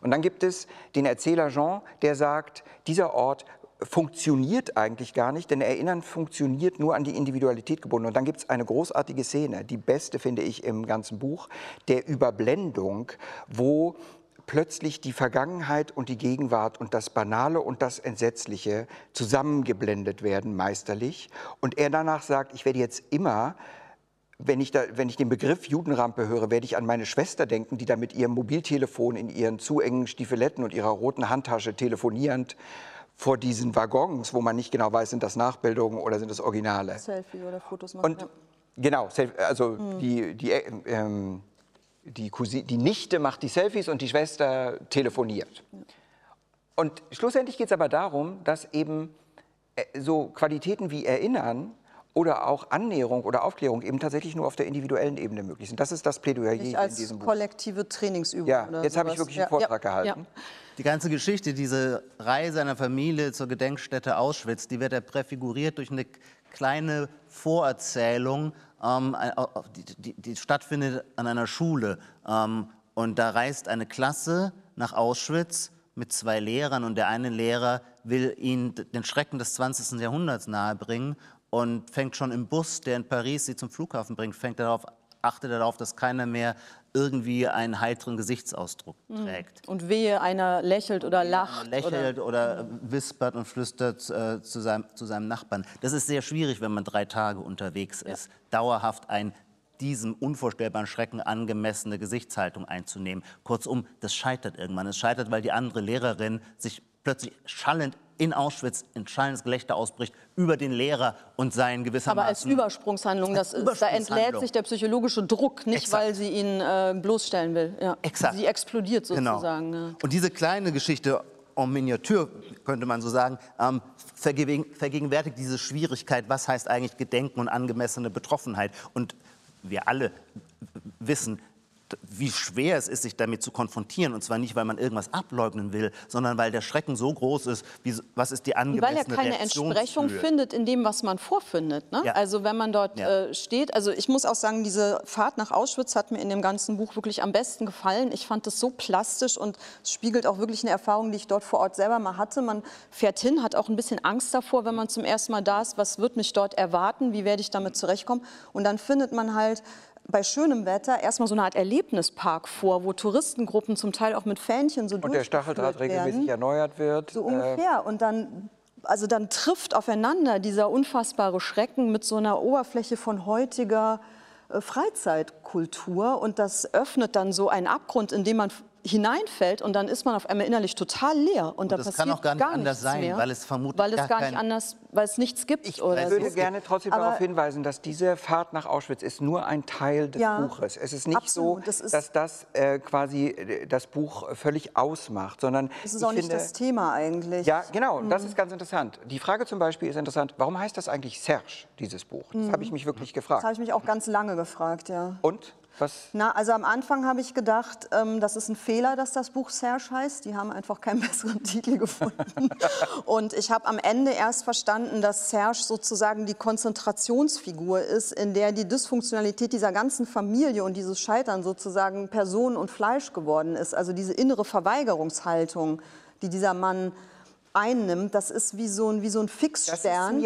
Und dann gibt es den Erzähler Jean, der sagt, dieser Ort funktioniert eigentlich gar nicht, denn Erinnern funktioniert nur an die Individualität gebunden. Und dann gibt es eine großartige Szene, die beste finde ich im ganzen Buch, der Überblendung, wo plötzlich die Vergangenheit und die Gegenwart und das Banale und das Entsetzliche zusammengeblendet werden, meisterlich. Und er danach sagt, ich werde jetzt immer wenn ich, da, wenn ich den Begriff Judenrampe höre, werde ich an meine Schwester denken, die da mit ihrem Mobiltelefon in ihren zu engen Stiefeletten und ihrer roten Handtasche telefonierend vor diesen Waggons, wo man nicht genau weiß, sind das Nachbildungen oder sind das Originale. Selfie oder Fotos machen. Und ja. genau, also die, die, äh, ähm, die, Cousi- die Nichte macht die Selfies und die Schwester telefoniert. Und schlussendlich geht es aber darum, dass eben äh, so Qualitäten wie Erinnern oder auch Annäherung oder Aufklärung eben tatsächlich nur auf der individuellen Ebene möglich sind. Das ist das Plädoyer Nicht in als diesem Buch. kollektive Trainingsübung. Ja, oder jetzt habe ich wirklich einen Vortrag gehalten. Die ganze Geschichte, diese Reise einer Familie zur Gedenkstätte Auschwitz, die wird ja präfiguriert durch eine kleine Vorerzählung, ähm, ein- die, die, stattfindet an einer Schule. Ähm, und da reist eine Klasse nach Auschwitz mit zwei Lehrern und der eine Lehrer will ihnen den Schrecken des 20. Jahrhunderts nahebringen und fängt schon im Bus, der in Paris sie zum Flughafen bringt, fängt darauf, achtet darauf, dass keiner mehr irgendwie einen heiteren Gesichtsausdruck trägt. Und wehe, einer lächelt oder lacht. lächelt oder, wispert und flüstert äh, zu, seinem, zu seinem Nachbarn. Das ist sehr schwierig, wenn man drei Tage unterwegs ist, dauerhaft ein diesem unvorstellbaren Schrecken angemessene Gesichtshaltung einzunehmen. Kurzum, das scheitert irgendwann. Es scheitert, weil die andere Lehrerin sich plötzlich schallend in Auschwitz in schallendes Gelächter ausbricht über den Lehrer und seinen Aber gewissermaßen... als Übersprungshandlung, das ist, da Übersprungshandlung. entlädt sich der psychologische Druck, nicht Exakt. weil sie ihn äh, bloßstellen will. Ja. Exakt. Sie explodiert Genau. sozusagen. Ja. Und diese kleine Geschichte en Miniatur, könnte man so sagen, ähm, vergegenwärtigt diese Schwierigkeit, was heißt eigentlich Gedenken und angemessene Betroffenheit. Und wir alle wissen, wie schwer es ist, sich damit zu konfrontieren. Und zwar nicht, weil man irgendwas ableugnen will, sondern weil der Schrecken so groß ist, wie, was ist die Und weil angemessene er keine Entsprechung findet in dem, was man vorfindet. Ne? Ja. Also wenn man dort Ja. äh, steht, also ich muss auch sagen, diese Fahrt nach Auschwitz hat mir in dem ganzen Buch wirklich am besten gefallen. Ich fand es so plastisch und spiegelt auch wirklich eine Erfahrung, die ich dort vor Ort selber mal hatte. Man fährt hin, hat auch ein bisschen Angst davor, wenn man zum ersten Mal da ist, was wird mich dort erwarten, wie werde ich damit zurechtkommen. Und dann findet man halt bei schönem Wetter erstmal so eine Art Erlebnispark vor, wo Touristengruppen zum Teil auch mit Fähnchen so Und der Stacheldraht werden. regelmäßig erneuert wird. So Äh, ungefähr. Und dann, also dann trifft aufeinander dieser unfassbare Schrecken mit so einer Oberfläche von heutiger äh, Freizeitkultur. Und das öffnet dann so einen Abgrund, in den man hineinfällt und dann ist man auf einmal innerlich total leer und, da das passiert kann auch gar nicht anders nichts sein, mehr, weil es vermutlich weil es gar gar nicht anders, weil es nichts gibt Ich oder würde so. gerne trotzdem Aber- darauf hinweisen, dass diese Fahrt nach Auschwitz ist nur ein Teil des Ja, Buches. Es ist nicht absolut. so, Das ist- dass das äh, quasi äh, das Buch völlig ausmacht, sondern Das ist ich auch nicht finde, das Thema eigentlich. Ja, genau, das Mhm. ist ganz interessant. Die Frage zum Beispiel ist interessant, warum heißt das eigentlich Serge, dieses Buch? Das habe ich mich wirklich Mhm. Das gefragt. habe ich mich auch ganz lange gefragt, ja. Und? Was? Na, also am Anfang habe ich gedacht, ähm, das ist ein Fehler, dass das Buch Serge heißt. Die haben einfach keinen besseren Titel gefunden. Und ich habe am Ende erst verstanden, dass Serge sozusagen die Konzentrationsfigur ist, in der die Dysfunktionalität dieser ganzen Familie und dieses Scheitern sozusagen Person und Fleisch geworden ist. Also diese innere Verweigerungshaltung, die dieser Mann einnimmt, das ist wie so ein, wie so ein Fixstern.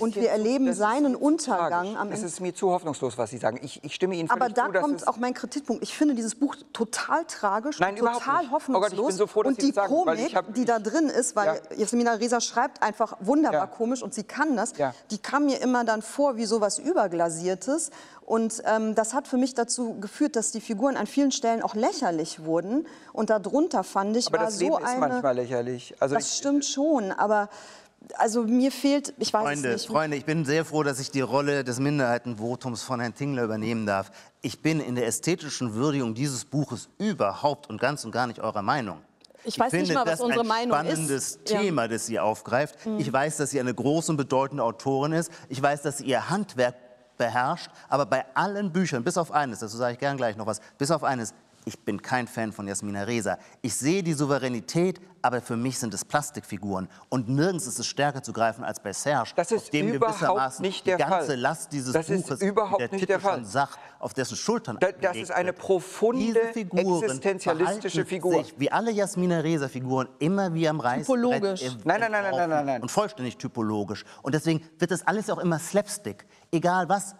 und wir zu- erleben ist seinen zu Untergang am Es ist mir zu hoffnungslos, was Sie sagen. Ich, ich stimme Ihnen völlig Aber da zu, kommt auch mein Kritikpunkt. Ich finde dieses Buch total tragisch, Nein, total nicht. Oh Gott, ich bin hoffnungslos. so froh, dass und die sagen, weil Komik, hab- die da drin ist, weil Ja. Jasmina Reza schreibt einfach wunderbar Ja. komisch und sie kann das, Ja. die kam mir immer dann vor wie sowas Überglasiertes. Und ähm, das hat für mich dazu geführt, dass die Figuren an vielen Stellen auch lächerlich wurden. Und darunter fand ich, Aber war das Leben so ist eine... manchmal lächerlich. Also das ich, stimmt schon, aber also mir fehlt, ich weiß Freunde, es nicht. Freunde, ich bin sehr froh, dass ich die Rolle des Minderheitenvotums von Herrn Tingler übernehmen darf. Ich bin in der ästhetischen Würdigung dieses Buches überhaupt und ganz und gar nicht eurer Meinung. Ich weiß nicht finde mal, was das unsere ein Meinung ist. spannendes Ja. Mhm. Thema, das sie aufgreift. Ich weiß, dass sie eine große und bedeutende Autorin ist. Ich weiß, dass sie ihr Handwerk beherrscht. Aber bei allen Büchern, bis auf eines, dazu sage ich gern gleich noch was, bis auf eines, ich bin kein Fan von Jasmina Reza. Ich sehe die Souveränität, aber für mich sind es Plastikfiguren. Und nirgends ist es stärker zu greifen als bei Serge, Das ist auf dem überhaupt gewissermaßen nicht der die ganze Fall. Last dieses Das ist Buches, überhaupt wie der nicht Titel der Fall. schon sagt, auf dessen Schultern Da- das ist eine profunde, existenzialistische Figur. Sich, wie alle Jasmina Reza-Figuren, immer wie am Reißbrett. Typologisch. äh, Nein, nein, nein, nein, nein, nein, nein. Und vollständig typologisch. Und deswegen wird das alles auch immer Slapstick. Egal was.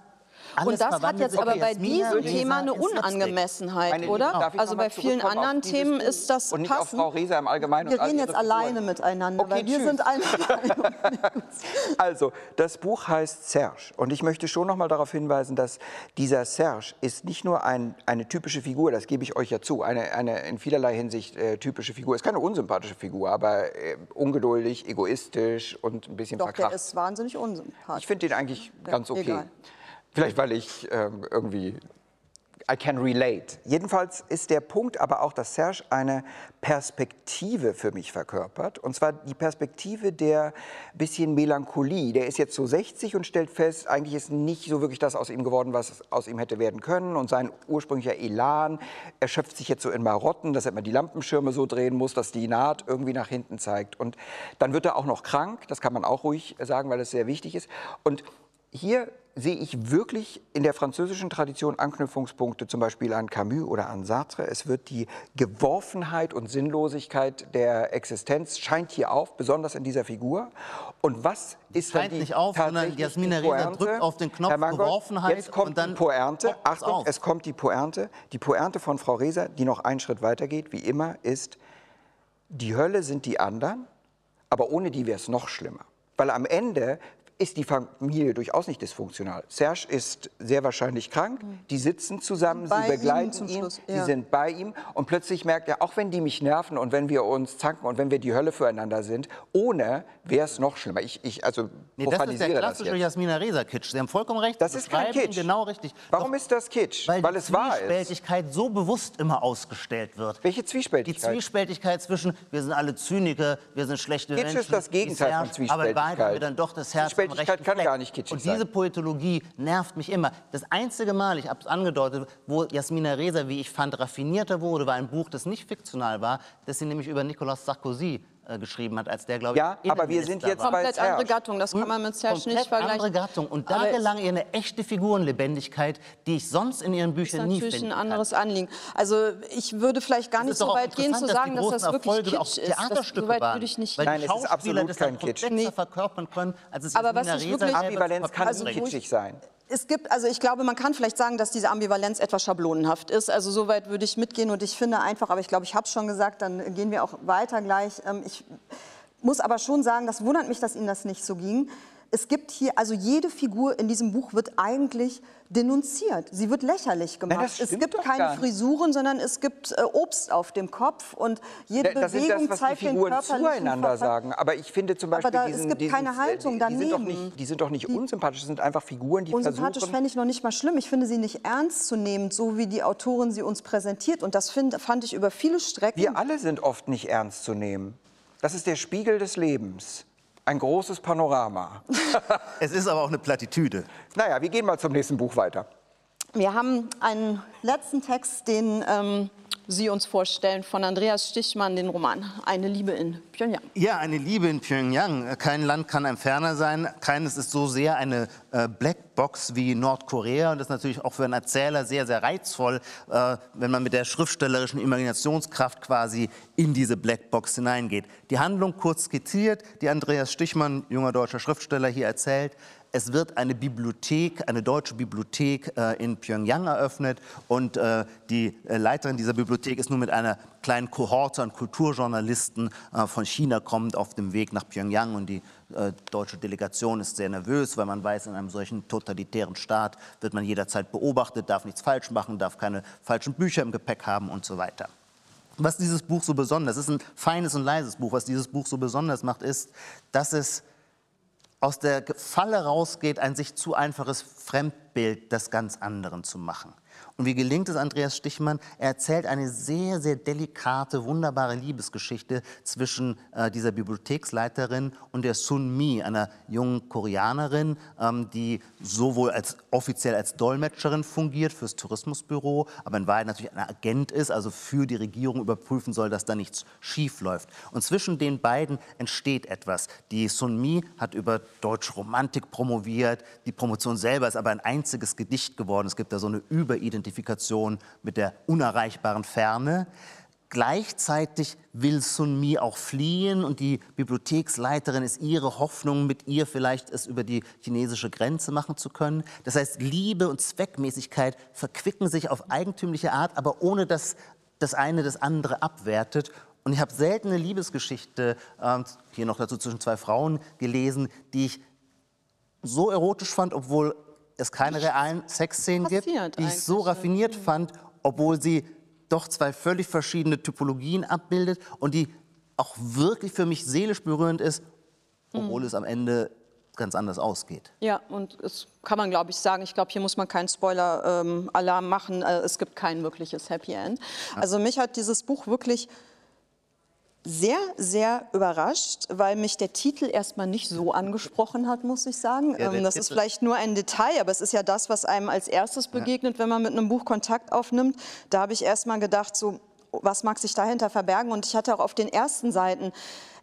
Und das hat jetzt aber bei diesem Thema eine. Unangemessenheit, oder? Also bei vielen auf anderen Themen ist das Und nicht auf passend. Frau Reza im Allgemeinen. Wir reden ihre jetzt alleine miteinander, Okay, weil wir sind eine. Also, das Buch heißt Serge. Und ich möchte schon noch mal darauf hinweisen, dass dieser Serge ist nicht nur ein, eine typische Figur, das gebe ich euch ja zu, eine, eine in vielerlei Hinsicht äh, typische Figur. Ist keine unsympathische Figur, aber äh, ungeduldig, egoistisch und ein bisschen Doch, der verkracht. ist wahnsinnig unsympathisch. Ich finde den eigentlich ganz okay. egal. Vielleicht, weil ich ähm, irgendwie I can relate. Jedenfalls ist der Punkt aber auch, dass Serge eine Perspektive für mich verkörpert. Und zwar die Perspektive der bisschen Melancholie. Der ist jetzt so 60 und stellt fest, eigentlich ist nicht so wirklich das aus ihm geworden, was aus ihm hätte werden können. Und sein ursprünglicher Elan erschöpft sich jetzt so in Marotten, dass er immer die Lampenschirme so drehen muss, dass die Naht irgendwie nach hinten zeigt. Und dann wird er auch noch krank. Das kann man auch ruhig sagen, weil es sehr wichtig ist. Und hier sehe ich wirklich in der französischen Tradition Anknüpfungspunkte zum Beispiel an Camus oder an Sartre. Es wird die Geworfenheit und Sinnlosigkeit der Existenz scheint hier auf, besonders in dieser Figur. Und was ist dann scheint die nicht auf, sondern Jasmina Pointe? drückt auf den Knopf Mangold, Geworfenheit Jetzt kommt und dann die es Achtung, auf. es kommt die Pointe. Die Pointe von Frau Reza, die noch einen Schritt weiter geht, wie immer, ist, die Hölle sind die anderen, aber ohne die wäre es noch schlimmer. Weil am Ende ist die Familie durchaus nicht dysfunktional. Serge ist sehr wahrscheinlich krank, die sitzen zusammen, Bei sie begleiten zum ihn, Schluss, sie ja. sind bei ihm und plötzlich merkt er, auch wenn die mich nerven und wenn wir uns zanken und wenn wir die Hölle füreinander sind, ohne wäre es noch schlimmer. Ich, ich also Nee, das ist der das klassische jetzt. Jasmina Reza-Kitsch. Sie haben vollkommen recht. Das ist kein ihn Kitsch. Genau richtig. Warum Doch, ist das Kitsch? weil, Weil die es wahr ist. Zwiespältigkeit so bewusst immer ausgestellt wird. Welche Die Zwiespältigkeit? Zwiespältigkeit zwischen, wir sind alle Zyniker, wir sind schlechte Kitsch Menschen. ist das Gegenteil von Serge, Aber in haben wir Zwiespältigkeit. dann doch das Herz am rechten kann Fleck. gar nicht kitschig Und diese sein. Poetologie nervt mich immer. Das einzige Mal, ich habe es angedeutet, wo Jasmina Reza, wie ich fand, raffinierter wurde, war ein Buch, das nicht fiktional war, das sie nämlich über Nicolas Sarkozy äh, geschrieben hat, als der, glaube ich, Ja, aber wir sind jetzt war. bei Komplett andere Serge. Gattung, das kann man mit Serge Komplett nicht vergleichen. andere Gattung. Und da Aber gelang ihr eine echte Figurenlebendigkeit, die ich sonst in ihren ist Büchern nie natürlich finden ein kann. anderes Anliegen. Also ich würde vielleicht gar nicht ist so weit gehen zu sagen, dass dass das wirklich Kitsch ist. Das, so weit würde ich nicht weil Nein, es ist absolut das kein Kitsch. verkörpern können, als es Aber was ich wirklich- Ambivalenz kann trägt. kitschig sein. Es gibt, also ich glaube, man kann vielleicht sagen, dass diese Ambivalenz etwas schablonenhaft ist. Also so weit würde ich mitgehen und ich finde einfach, aber ich glaube, ich habe es schon gesagt, dann gehen wir auch weiter gleich. Ähm, Ich muss aber schon sagen, das wundert mich, dass Ihnen das nicht so ging. Es gibt hier, also jede Figur in diesem Buch wird eigentlich denunziert. Sie wird lächerlich gemacht. das es gibt keine. Frisuren, sondern es gibt äh, Obst auf dem Kopf und jede Das Bewegung das, was die zeigt den Figuren körperlichen zueinander sagen. Aber ich finde zum Beispiel da- es diesen, gibt diesen, keine Haltung die, die sind doch daneben. nicht, die sind doch nicht unsympathisch, das sind einfach Figuren, die Unsympathisch versuchen... fände ich noch nicht mal schlimm. Ich finde sie nicht ernst zu nehmen, so wie die Autorin sie uns präsentiert. Und das find, fand ich über viele Strecken. Wir alle sind oft nicht ernst zu nehmen. Das ist der Spiegel des Lebens. Ein großes Panorama. Es ist aber auch eine Plattitüde. naja, wir gehen mal zum nächsten Buch weiter. Wir haben einen letzten Text, den ähm, Sie uns vorstellen, von Andreas Stichmann, den Roman Eine Liebe in Pyongyang. Ja, eine Liebe in Pyongyang. Kein Land kann einem ferner sein. Keines ist so sehr eine äh, Blackbox wie Nordkorea. Und das ist natürlich auch für einen Erzähler sehr, sehr reizvoll, äh, wenn man mit der schriftstellerischen Imaginationskraft quasi in diese Blackbox hineingeht. Die Handlung kurz skizziert, die Andreas Stichmann, junger deutscher Schriftsteller, hier erzählt. Es wird eine Bibliothek, eine deutsche Bibliothek äh, in Pyongyang eröffnet und äh, die äh, Leiterin dieser Bibliothek ist nun mit einer kleinen Kohorte an Kulturjournalisten äh, von China kommend auf dem Weg nach Pyongyang und die äh, deutsche Delegation ist sehr nervös, weil man weiß, in einem solchen totalitären Staat wird man jederzeit beobachtet, darf nichts falsch machen, darf keine falschen Bücher im Gepäck haben und so weiter. Was dieses Buch so besonders, es ist ein feines und leises Buch, was dieses Buch so besonders macht, ist, dass es aus der Falle rausgeht, ein sich zu einfaches Fremdbild des ganz anderen zu machen. Und wie gelingt es Andreas Stichmann? Er erzählt eine sehr, sehr delikate, wunderbare Liebesgeschichte zwischen äh, dieser Bibliotheksleiterin und der Sun Mi, einer jungen Koreanerin, ähm, die sowohl als offiziell als Dolmetscherin fungiert fürs Tourismusbüro, aber in Wahrheit natürlich ein Agent ist, also für die Regierung überprüfen soll, dass da nichts schief läuft. Und zwischen den beiden entsteht etwas. Die Sun Mi hat über deutsche Romantik promoviert, die Promotion selber ist aber ein einziges Gedicht geworden. Es gibt da so eine Überidentität Identifikation mit der unerreichbaren Ferne. Gleichzeitig will Sun Mi auch fliehen und die Bibliotheksleiterin ist ihre Hoffnung, mit ihr vielleicht es über die chinesische Grenze machen zu können. Das heißt, Liebe und Zweckmäßigkeit verquicken sich auf eigentümliche Art, aber ohne dass das eine das andere abwertet. Und ich habe selten eine Liebesgeschichte, äh, hier noch dazu zwischen zwei Frauen, gelesen, die ich so erotisch fand, obwohl es keine realen Sexszenen gibt, die ich so raffiniert mhm. fand, obwohl sie doch zwei völlig verschiedene Typologien abbildet und die auch wirklich für mich seelisch berührend ist, obwohl mhm. es am Ende ganz anders ausgeht. Ja, und es kann man, glaube ich, sagen. Ich glaube, hier muss man keinen Spoiler-Alarm ähm, machen. Äh, es gibt kein wirkliches Happy End. Also mich hat dieses Buch wirklich sehr, sehr überrascht, weil mich der Titel erstmal nicht so angesprochen hat, muss ich sagen. Ja, ähm, das ist vielleicht nur ein Detail, aber es ist ja das, was einem als erstes begegnet, ja. wenn man mit einem Buch Kontakt aufnimmt. Da habe ich erstmal gedacht, so, was mag sich dahinter verbergen? Und ich hatte auch auf den ersten Seiten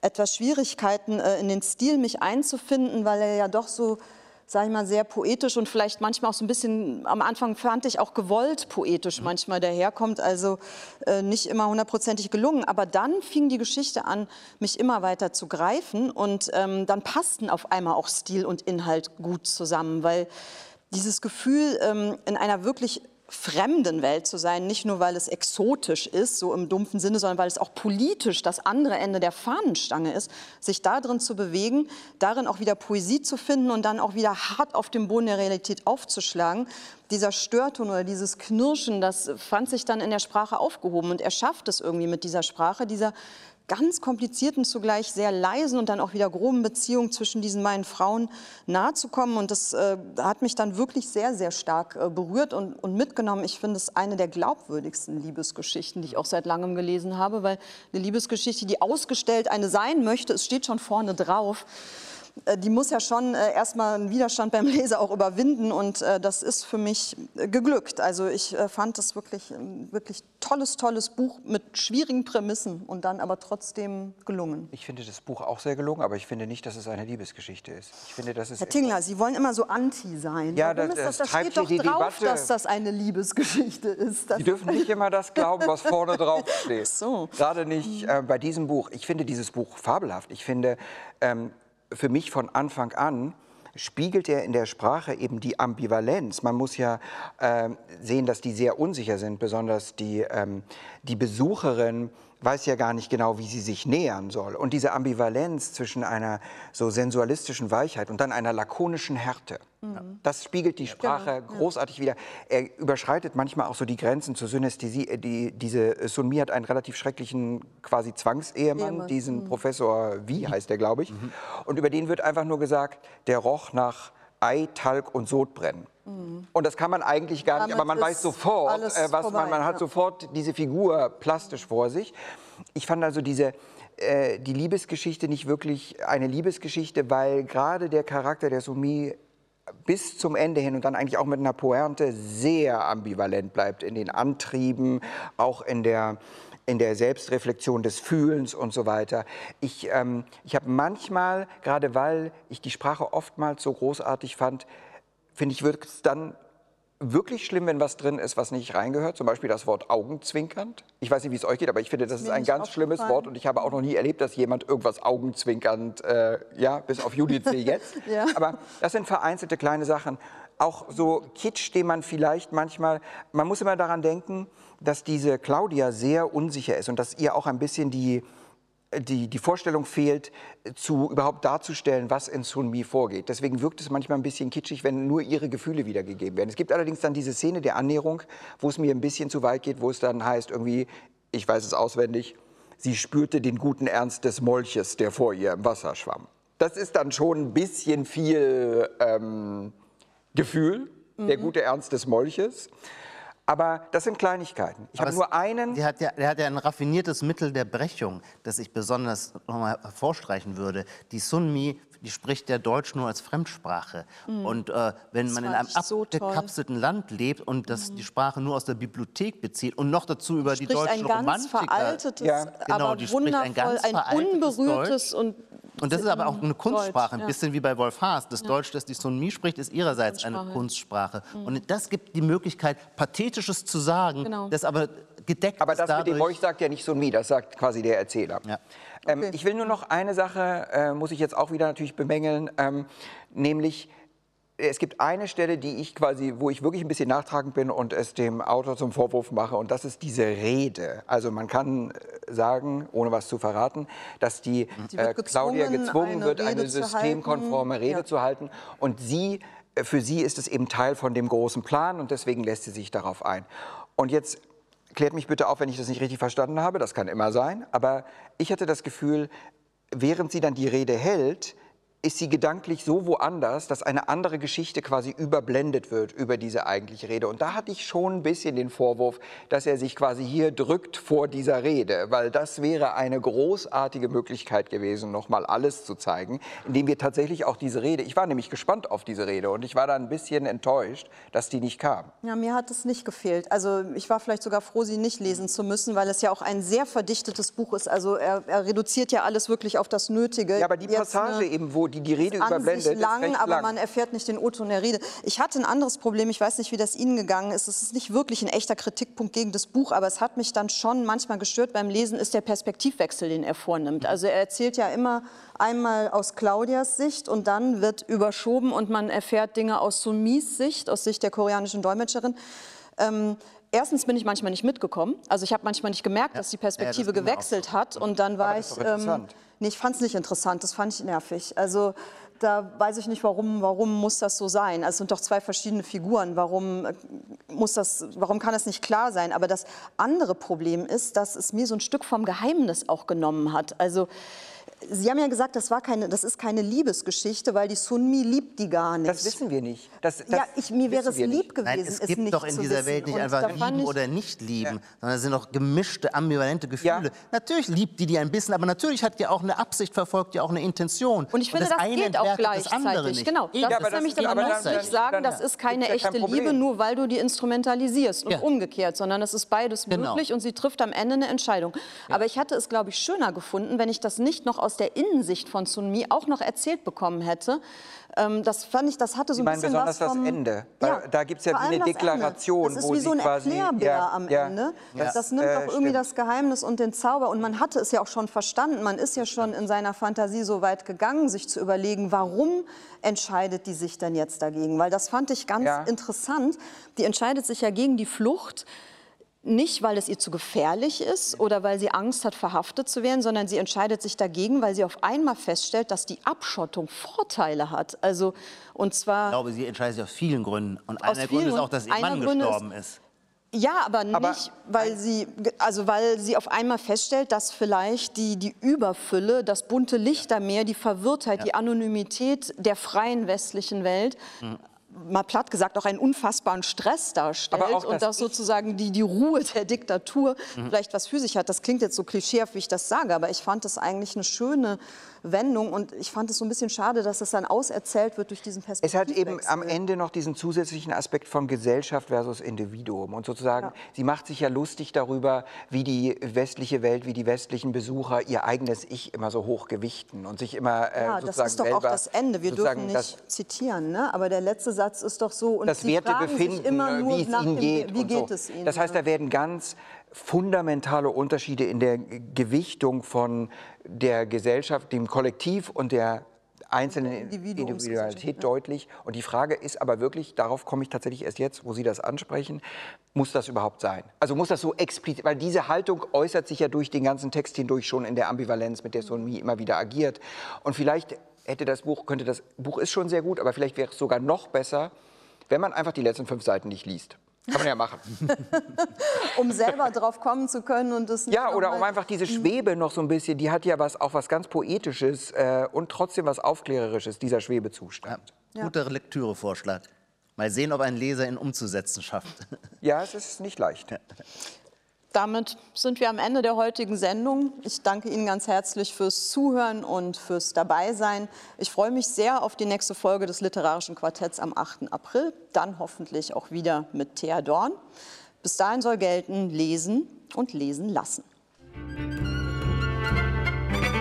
etwas Schwierigkeiten, äh, in den Stil mich einzufinden, weil er ja doch so sage ich mal, sehr poetisch und vielleicht manchmal auch so ein bisschen, am Anfang fand ich auch gewollt poetisch mhm. manchmal daherkommt, also äh, nicht immer hundertprozentig gelungen. Aber dann fing die Geschichte an, mich immer weiter zu greifen und ähm, dann passten auf einmal auch Stil und Inhalt gut zusammen, weil dieses Gefühl, ähm, in einer wirklich fremden Welt zu sein, nicht nur weil es exotisch ist, so im dumpfen Sinne, sondern weil es auch politisch das andere Ende der Fahnenstange ist, sich darin zu bewegen, darin auch wieder Poesie zu finden und dann auch wieder hart auf dem Boden der Realität aufzuschlagen. Dieser Störton oder dieses Knirschen, das fand sich dann in der Sprache aufgehoben und er schafft es irgendwie mit dieser Sprache, dieser ganz komplizierten, zugleich sehr leisen und dann auch wieder groben Beziehung zwischen diesen beiden Frauen nahezukommen. Und das äh, hat mich dann wirklich sehr, sehr stark äh, berührt und, und mitgenommen. Ich finde es eine der glaubwürdigsten Liebesgeschichten, die ich auch seit langem gelesen habe, weil eine Liebesgeschichte, die ausgestellt eine sein möchte, es steht schon vorne drauf, die muss ja schon äh, erstmal einen Widerstand beim Leser auch überwinden und äh, das ist für mich geglückt. Also ich fand das wirklich ein wirklich tolles, tolles Buch mit schwierigen Prämissen und dann aber trotzdem gelungen. Ich finde das Buch auch sehr gelungen, aber ich finde nicht, dass es eine Liebesgeschichte ist. Ich finde, das ist Herr Tingler, Sie wollen immer so anti sein. Ja, Warum das, das, das, da steht doch drauf, Debatte. dass das eine Liebesgeschichte ist. Sie dürfen nicht immer das glauben, was vorne drauf steht. So. Gerade nicht äh, bei diesem Buch. Ich finde dieses Buch fabelhaft. Ich finde, ähm, für mich von Anfang an spiegelt er in der Sprache eben die Ambivalenz. Man muss ja äh, sehen, dass die sehr unsicher sind, besonders die, ähm, die Besucherin weiß ja gar nicht genau, wie sie sich nähern soll. Und diese Ambivalenz zwischen einer so sensualistischen Weichheit und dann einer lakonischen Härte, mhm. das spiegelt die Sprache genau, großartig ja. wieder. Er überschreitet manchmal auch so die Grenzen zur Synästhesie. Äh, die, diese Sunmi hat einen relativ schrecklichen quasi Zwangsehemann, Ehemann. diesen mhm. Professor Wie heißt der, glaube ich. Mhm. Und über den wird einfach nur gesagt, der roch nach Ei, Talg und Sodbrennen. Mhm. Und das kann man eigentlich gar nicht, aber man weiß sofort, äh, was vorbei, man, man hat ja. sofort diese Figur plastisch vor sich. Ich fand also diese, äh, die Liebesgeschichte nicht wirklich eine Liebesgeschichte, weil gerade der Charakter der Sumi bis zum Ende hin und dann eigentlich auch mit einer Pointe sehr ambivalent bleibt in den Antrieben, auch in der, in der Selbstreflexion des Fühlens und so weiter. Ich, ähm, ich habe manchmal, gerade weil ich die Sprache oftmals so großartig fand, finde ich, wird es dann wirklich schlimm, wenn was drin ist, was nicht reingehört. Zum Beispiel das Wort augenzwinkernd. Ich weiß nicht, wie es euch geht, aber ich finde, das ist ein ganz schlimmes. Wort und ich habe auch noch nie erlebt, dass jemand irgendwas augenzwinkernd, äh, ja, bis auf Judith C. jetzt. Ja. Aber das sind vereinzelte kleine Sachen. Auch so Kitsch, den man vielleicht manchmal, man muss immer daran denken, dass diese Claudia sehr unsicher ist und dass ihr auch ein bisschen die, die, die Vorstellung fehlt, zu überhaupt darzustellen, was in Sun Mi vorgeht. Deswegen wirkt es manchmal ein bisschen kitschig, wenn nur ihre Gefühle wiedergegeben werden. Es gibt allerdings dann diese Szene der Annäherung, wo es mir ein bisschen zu weit geht, wo es dann heißt irgendwie, ich weiß es auswendig, sie spürte den guten Ernst des Molches, der vor ihr im Wasser schwamm. Das ist dann schon ein bisschen viel ähm, Gefühl, der gute Ernst des Molches. Aber das sind Kleinigkeiten. Ich habe nur einen. Der hat, ja, der hat ja ein raffiniertes Mittel der Brechung, das ich besonders nochmal hervorstreichen würde. Die Sunmi, die spricht ja Deutsch nur als Fremdsprache. Und äh, wenn man in einem so abgekapselten Land lebt und das, die Sprache nur aus der Bibliothek bezieht und noch dazu über die spricht deutsche ein ganz Romantiker... veraltetes, Ja, genau, aber die spricht ein wundervoll, ganz ein, unberührtes und Und das ist aber auch eine Kunstsprache, ein Deutsch, ja. bisschen wie bei Wolf Haas. Das Deutsch, das die Sunmi spricht, ist ihrerseits eine Kunstsprache. Und das gibt die Möglichkeit, Pathetisches zu sagen, Genau. das aber gedeckt Aber ist das mit dem dadurch... Molch sagt ja nicht Sun Mi, das sagt quasi der Erzähler. Ja. Ähm, ich will nur noch eine Sache, äh, muss ich jetzt auch wieder natürlich bemängeln, ähm, nämlich es gibt eine Stelle, die ich quasi, wo ich wirklich ein bisschen nachtragend bin und es dem Autor zum Vorwurf mache, und das ist diese Rede. Also man kann äh, sagen, ohne was zu verraten, dass die, wird äh, Claudia gezwungen, eine wird, Rede eine systemkonforme. Rede Ja. zu halten. Und sie, äh, für sie ist es eben Teil von dem großen Plan und deswegen lässt sie sich darauf ein. Und jetzt klärt mich bitte auf, wenn ich das nicht richtig verstanden habe, das kann immer sein, aber ich hatte das Gefühl, während sie dann die Rede hält, ist sie gedanklich so woanders, dass eine andere Geschichte quasi überblendet wird über diese eigentliche Rede. Und da hatte ich schon ein bisschen den Vorwurf, dass er sich quasi hier drückt vor dieser Rede, weil das wäre eine großartige Möglichkeit gewesen, nochmal alles zu zeigen, indem wir tatsächlich auch diese Rede, ich war nämlich gespannt auf diese Rede und ich war da ein bisschen enttäuscht, dass die nicht kam. Ja, mir hat es nicht gefehlt. Also ich war vielleicht sogar froh, sie nicht lesen zu müssen, weil es ja auch ein sehr verdichtetes Buch ist. Also er, er reduziert ja alles wirklich auf das Nötige. Ja, aber die Jetzt Passage eine- eben, wo die die Rede an überblendet, sich ist lang, recht aber lang. man erfährt nicht den O-Ton der Rede. Ich hatte ein anderes Problem, ich weiß nicht, wie das Ihnen gegangen ist. Es ist nicht wirklich ein echter Kritikpunkt gegen das Buch, aber es hat mich dann schon manchmal gestört beim Lesen, ist der Perspektivwechsel, den er vornimmt. Also er erzählt ja immer einmal aus Claudias Sicht und dann wird überschoben und man erfährt Dinge aus Sumis Sicht, aus Sicht der koreanischen Dolmetscherin. Ähm, Erstens bin ich manchmal nicht mitgekommen. Also ich habe manchmal nicht gemerkt, dass die Perspektive Ja, ist gewechselt hat. Und dann war ist ich. interessant. Nee, ich fand es nicht interessant, das fand ich nervig. Also da weiß ich nicht, warum, warum muss das so sein. Also es sind doch zwei verschiedene Figuren. Warum, äh, muss das, warum kann das nicht klar sein? Aber das andere Problem ist, dass es mir so ein Stück vom Geheimnis auch genommen hat. Also Sie haben ja gesagt, das, war keine, das ist keine Liebesgeschichte, weil die Sunmi liebt die gar nicht. Das wissen wir nicht. Das, das ja, ich, mir wäre es wir nicht. lieb gewesen, Nein, es es gibt nicht doch in dieser wissen. Welt nicht Und einfach lieben ich- oder nicht lieben, sondern es sind auch gemischte, ambivalente Gefühle. Ja. Natürlich liebt die die ein bisschen, aber natürlich hat die auch eine Absicht, verfolgt die auch eine Intention. Und ich finde, das, eine geht auch das gleichzeitig. nicht. Genau, das Ja, aber ist das nämlich, ist- man muss dann- nicht sagen, dann- das ist keine ja echte Liebe, nur weil du die instrumentalisierst und Ja. umgekehrt, sondern es ist beides Genau. möglich und sie trifft am Ende eine Entscheidung. Aber ich hätte es, glaube ich, schöner gefunden, wenn ich das nicht noch aus der Innensicht von Sun Mi auch noch erzählt bekommen hätte. Ähm, das fand ich, das hatte so ein bisschen besonders was vom, das Ende. Weil da gibt's ja vor wie eine das Ende. Deklaration, Das ist wo wie so ein Erklärbär ja, am ja. Ende. Das, Das, nimmt äh, doch irgendwie stimmt. das Geheimnis und den Zauber. Und man hatte es ja auch schon verstanden. Man ist ja schon in seiner Fantasie so weit gegangen, sich zu überlegen, warum entscheidet die sich denn jetzt dagegen? Weil das fand ich ganz Ja. interessant. Die entscheidet sich ja gegen die Flucht. Nicht, weil es ihr zu gefährlich ist oder weil sie Angst hat, verhaftet zu werden, sondern sie entscheidet sich dagegen, weil sie auf einmal feststellt, dass die Abschottung Vorteile hat. Also, und zwar Ich glaube, sie entscheidet sich aus vielen Gründen. Und einer Aus der Gründe ist auch, dass ihr. Mann Gründe gestorben ist. Ja, aber nicht, Aber weil sie, also weil sie auf einmal feststellt, dass vielleicht die, die Überfülle, das bunte Lichtermeer, die Verwirrtheit, die Anonymität der freien westlichen Welt, Mhm. Mal platt gesagt, auch einen unfassbaren Stress darstellt auch und das dass sozusagen die, die Ruhe der Diktatur Mhm. vielleicht was für sich hat. Das klingt jetzt so klischeehaft, wie ich das sage, aber ich fand das eigentlich eine schöne Wendung und ich fand es so ein bisschen schade, dass es dann auserzählt wird durch diesen Es Perspektivwechsel. hat eben am Ende noch diesen zusätzlichen Aspekt von Gesellschaft versus Individuum. Und sozusagen, sie macht sich ja lustig darüber, wie die westliche Welt, wie die westlichen Besucher ihr eigenes Ich immer so hoch gewichten und sich immer äh, Ja, das sozusagen ist doch auch das Ende. Wir dürfen das- nicht zitieren, ne? aber der letzte Satz ist doch so. Und das Wertebefinden, immer nur wie es Ihnen geht. Wie geht so. es Ihnen? Das heißt, da werden ganz fundamentale Unterschiede in der Gewichtung von der Gesellschaft, dem Kollektiv und der einzelnen Individualität deutlich. Und die Frage ist aber wirklich, darauf komme ich tatsächlich erst jetzt, wo Sie das ansprechen, muss das überhaupt sein? Also muss das so explizit, weil diese Haltung äußert sich ja durch den ganzen Text hindurch schon in der Ambivalenz, mit der Sonmi immer wieder agiert. Und vielleicht hätte das Buch, könnte das Buch ist schon sehr gut, aber vielleicht wäre es sogar noch besser, wenn man einfach die letzten fünf Seiten nicht liest. Kann man ja machen. um selber drauf kommen zu können und das Ja, oder um einfach diese mhm. Schwebe noch so ein bisschen, die hat ja was, auch was ganz Poetisches äh, und trotzdem was Aufklärerisches, dieser Schwebezustand. Ja. Guter Lektürevorschlag. Mal sehen, ob ein Leser ihn umzusetzen schafft. Ja, es ist nicht leicht. Damit sind wir am Ende der heutigen Sendung. Ich danke Ihnen ganz herzlich fürs Zuhören und fürs Dabeisein. Ich freue mich sehr auf die nächste Folge des Literarischen Quartetts am 8. April, dann hoffentlich auch wieder mit Thea Dorn. Bis dahin soll gelten, lesen und lesen lassen.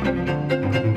Musik